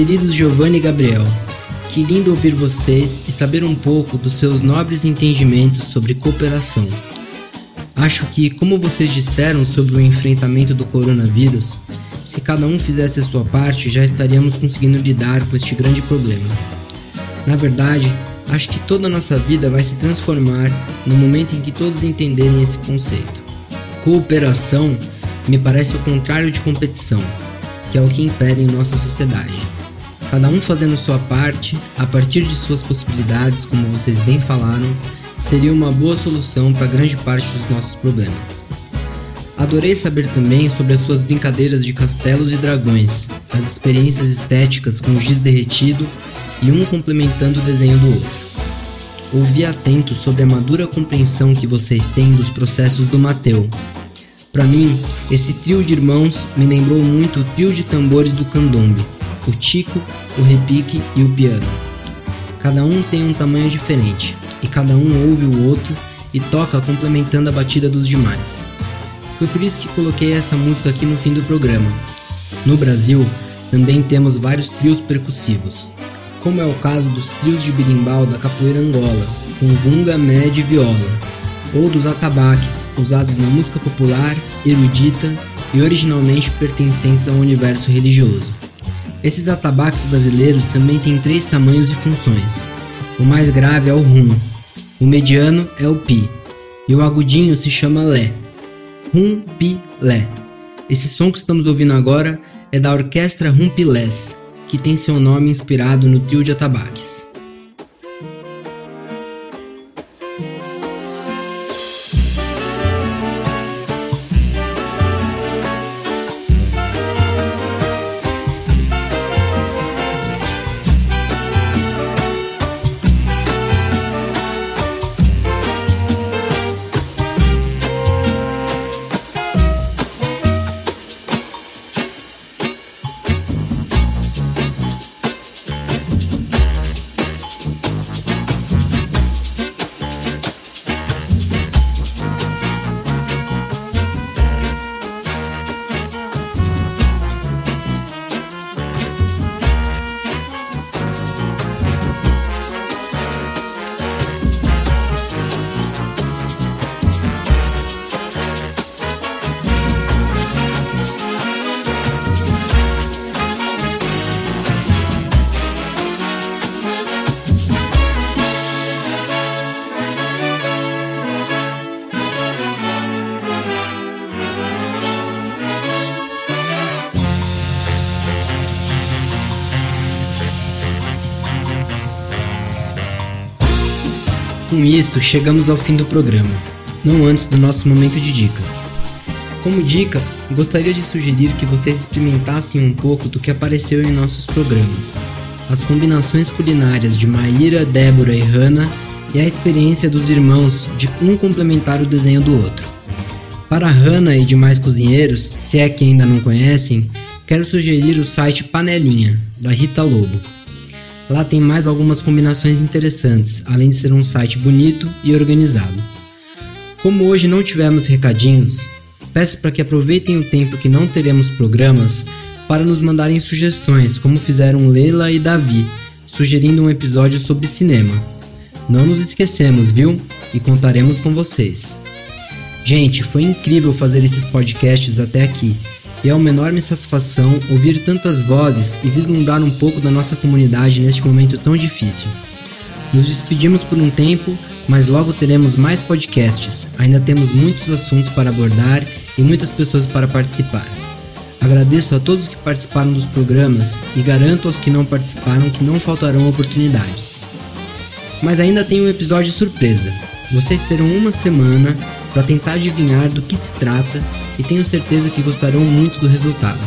Queridos Giovanni e Gabriel, que lindo ouvir vocês e saber um pouco dos seus nobres entendimentos sobre cooperação. Acho que, como vocês disseram sobre o enfrentamento do coronavírus, se cada um fizesse a sua parte, já estaríamos conseguindo lidar com este grande problema. Na verdade, acho que toda a nossa vida vai se transformar no momento em que todos entenderem esse conceito. Cooperação me parece o contrário de competição, que é o que impera em nossa sociedade cada um fazendo sua parte, a partir de suas possibilidades, como vocês bem falaram, seria uma boa solução para grande parte dos nossos problemas. Adorei saber também sobre as suas brincadeiras de castelos e dragões, as experiências estéticas com giz derretido e um complementando o desenho do outro. Ouvi atento sobre a madura compreensão que vocês têm dos processos do Mateu. Para mim, esse trio de irmãos me lembrou muito o trio de tambores do candombe, o tico, o repique e o piano. Cada um tem um tamanho diferente, e cada um ouve o outro e toca complementando a batida dos demais. Foi por isso que coloquei essa música aqui no fim do programa. No Brasil, também temos vários trios percussivos, como é o caso dos trios de birimbau da capoeira angola, com gunga, média e viola, ou dos atabaques, usados na música popular, erudita e originalmente pertencentes ao universo religioso. Esses atabaques brasileiros também têm três tamanhos e funções. O mais grave é o rum, o mediano é o pi e o agudinho se chama lé. Rum, pi, lé. Esse som que estamos ouvindo agora é da orquestra Rumpilés, que tem seu nome inspirado no trio de atabaques. Isso, chegamos ao fim do programa, não antes do nosso momento de dicas. Como dica, gostaria de sugerir que vocês experimentassem um pouco do que apareceu em nossos programas. As combinações culinárias de Maíra, Débora e Hannah e a experiência dos irmãos de um complementar o desenho do outro. Para Hannah e demais cozinheiros, se é que ainda não conhecem, quero sugerir o site Panelinha, da Rita Lobo. Lá tem mais algumas combinações interessantes, além de ser um site bonito e organizado. Como hoje não tivemos recadinhos, peço para que aproveitem o tempo que não teremos programas para nos mandarem sugestões, como fizeram Leila e Davi, sugerindo um episódio sobre cinema. Não nos esquecemos, viu? E contaremos com vocês. Gente, foi incrível fazer esses podcasts até aqui e é uma enorme satisfação ouvir tantas vozes e vislumbrar um pouco da nossa comunidade neste momento tão difícil. Nos despedimos por um tempo, mas logo teremos mais podcasts. Ainda temos muitos assuntos para abordar e muitas pessoas para participar. Agradeço a todos que participaram dos programas e garanto aos que não participaram que não faltarão oportunidades. Mas ainda tem um episódio surpresa. Vocês terão uma semana para tentar adivinhar do que se trata e tenho certeza que gostarão muito do resultado.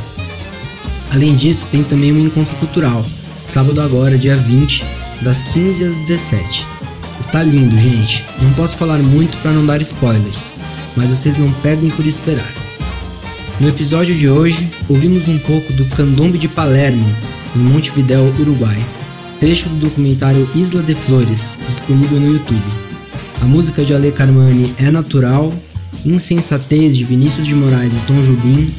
Além disso, tem também um encontro cultural, sábado agora, dia 20, das 15 às 17. Está lindo, gente. Não posso falar muito para não dar spoilers, mas vocês não perdem por esperar. No episódio de hoje, ouvimos um pouco do Candombe de Palermo, em Montevidéu, Uruguai, trecho do documentário Isla de Flores, disponível no YouTube. A música de Ale Carmani é natural, Insensatez de Vinícius de Moraes e Tom Jobim,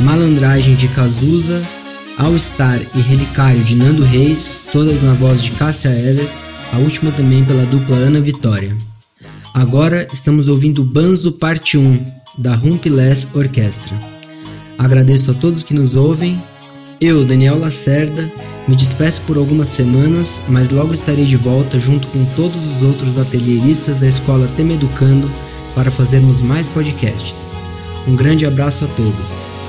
Malandragem de Cazuza, All Star e Relicário de Nando Reis, todas na voz de Cássia Eller, a última também pela dupla Ana Vitória. Agora estamos ouvindo Banzo Parte 1, da Rumpiless Orquestra. Agradeço a todos que nos ouvem. Eu, Daniel Lacerda, me despeço por algumas semanas, mas logo estarei de volta junto com todos os outros atelieristas da escola Temeducando para fazermos mais podcasts. Um grande abraço a todos.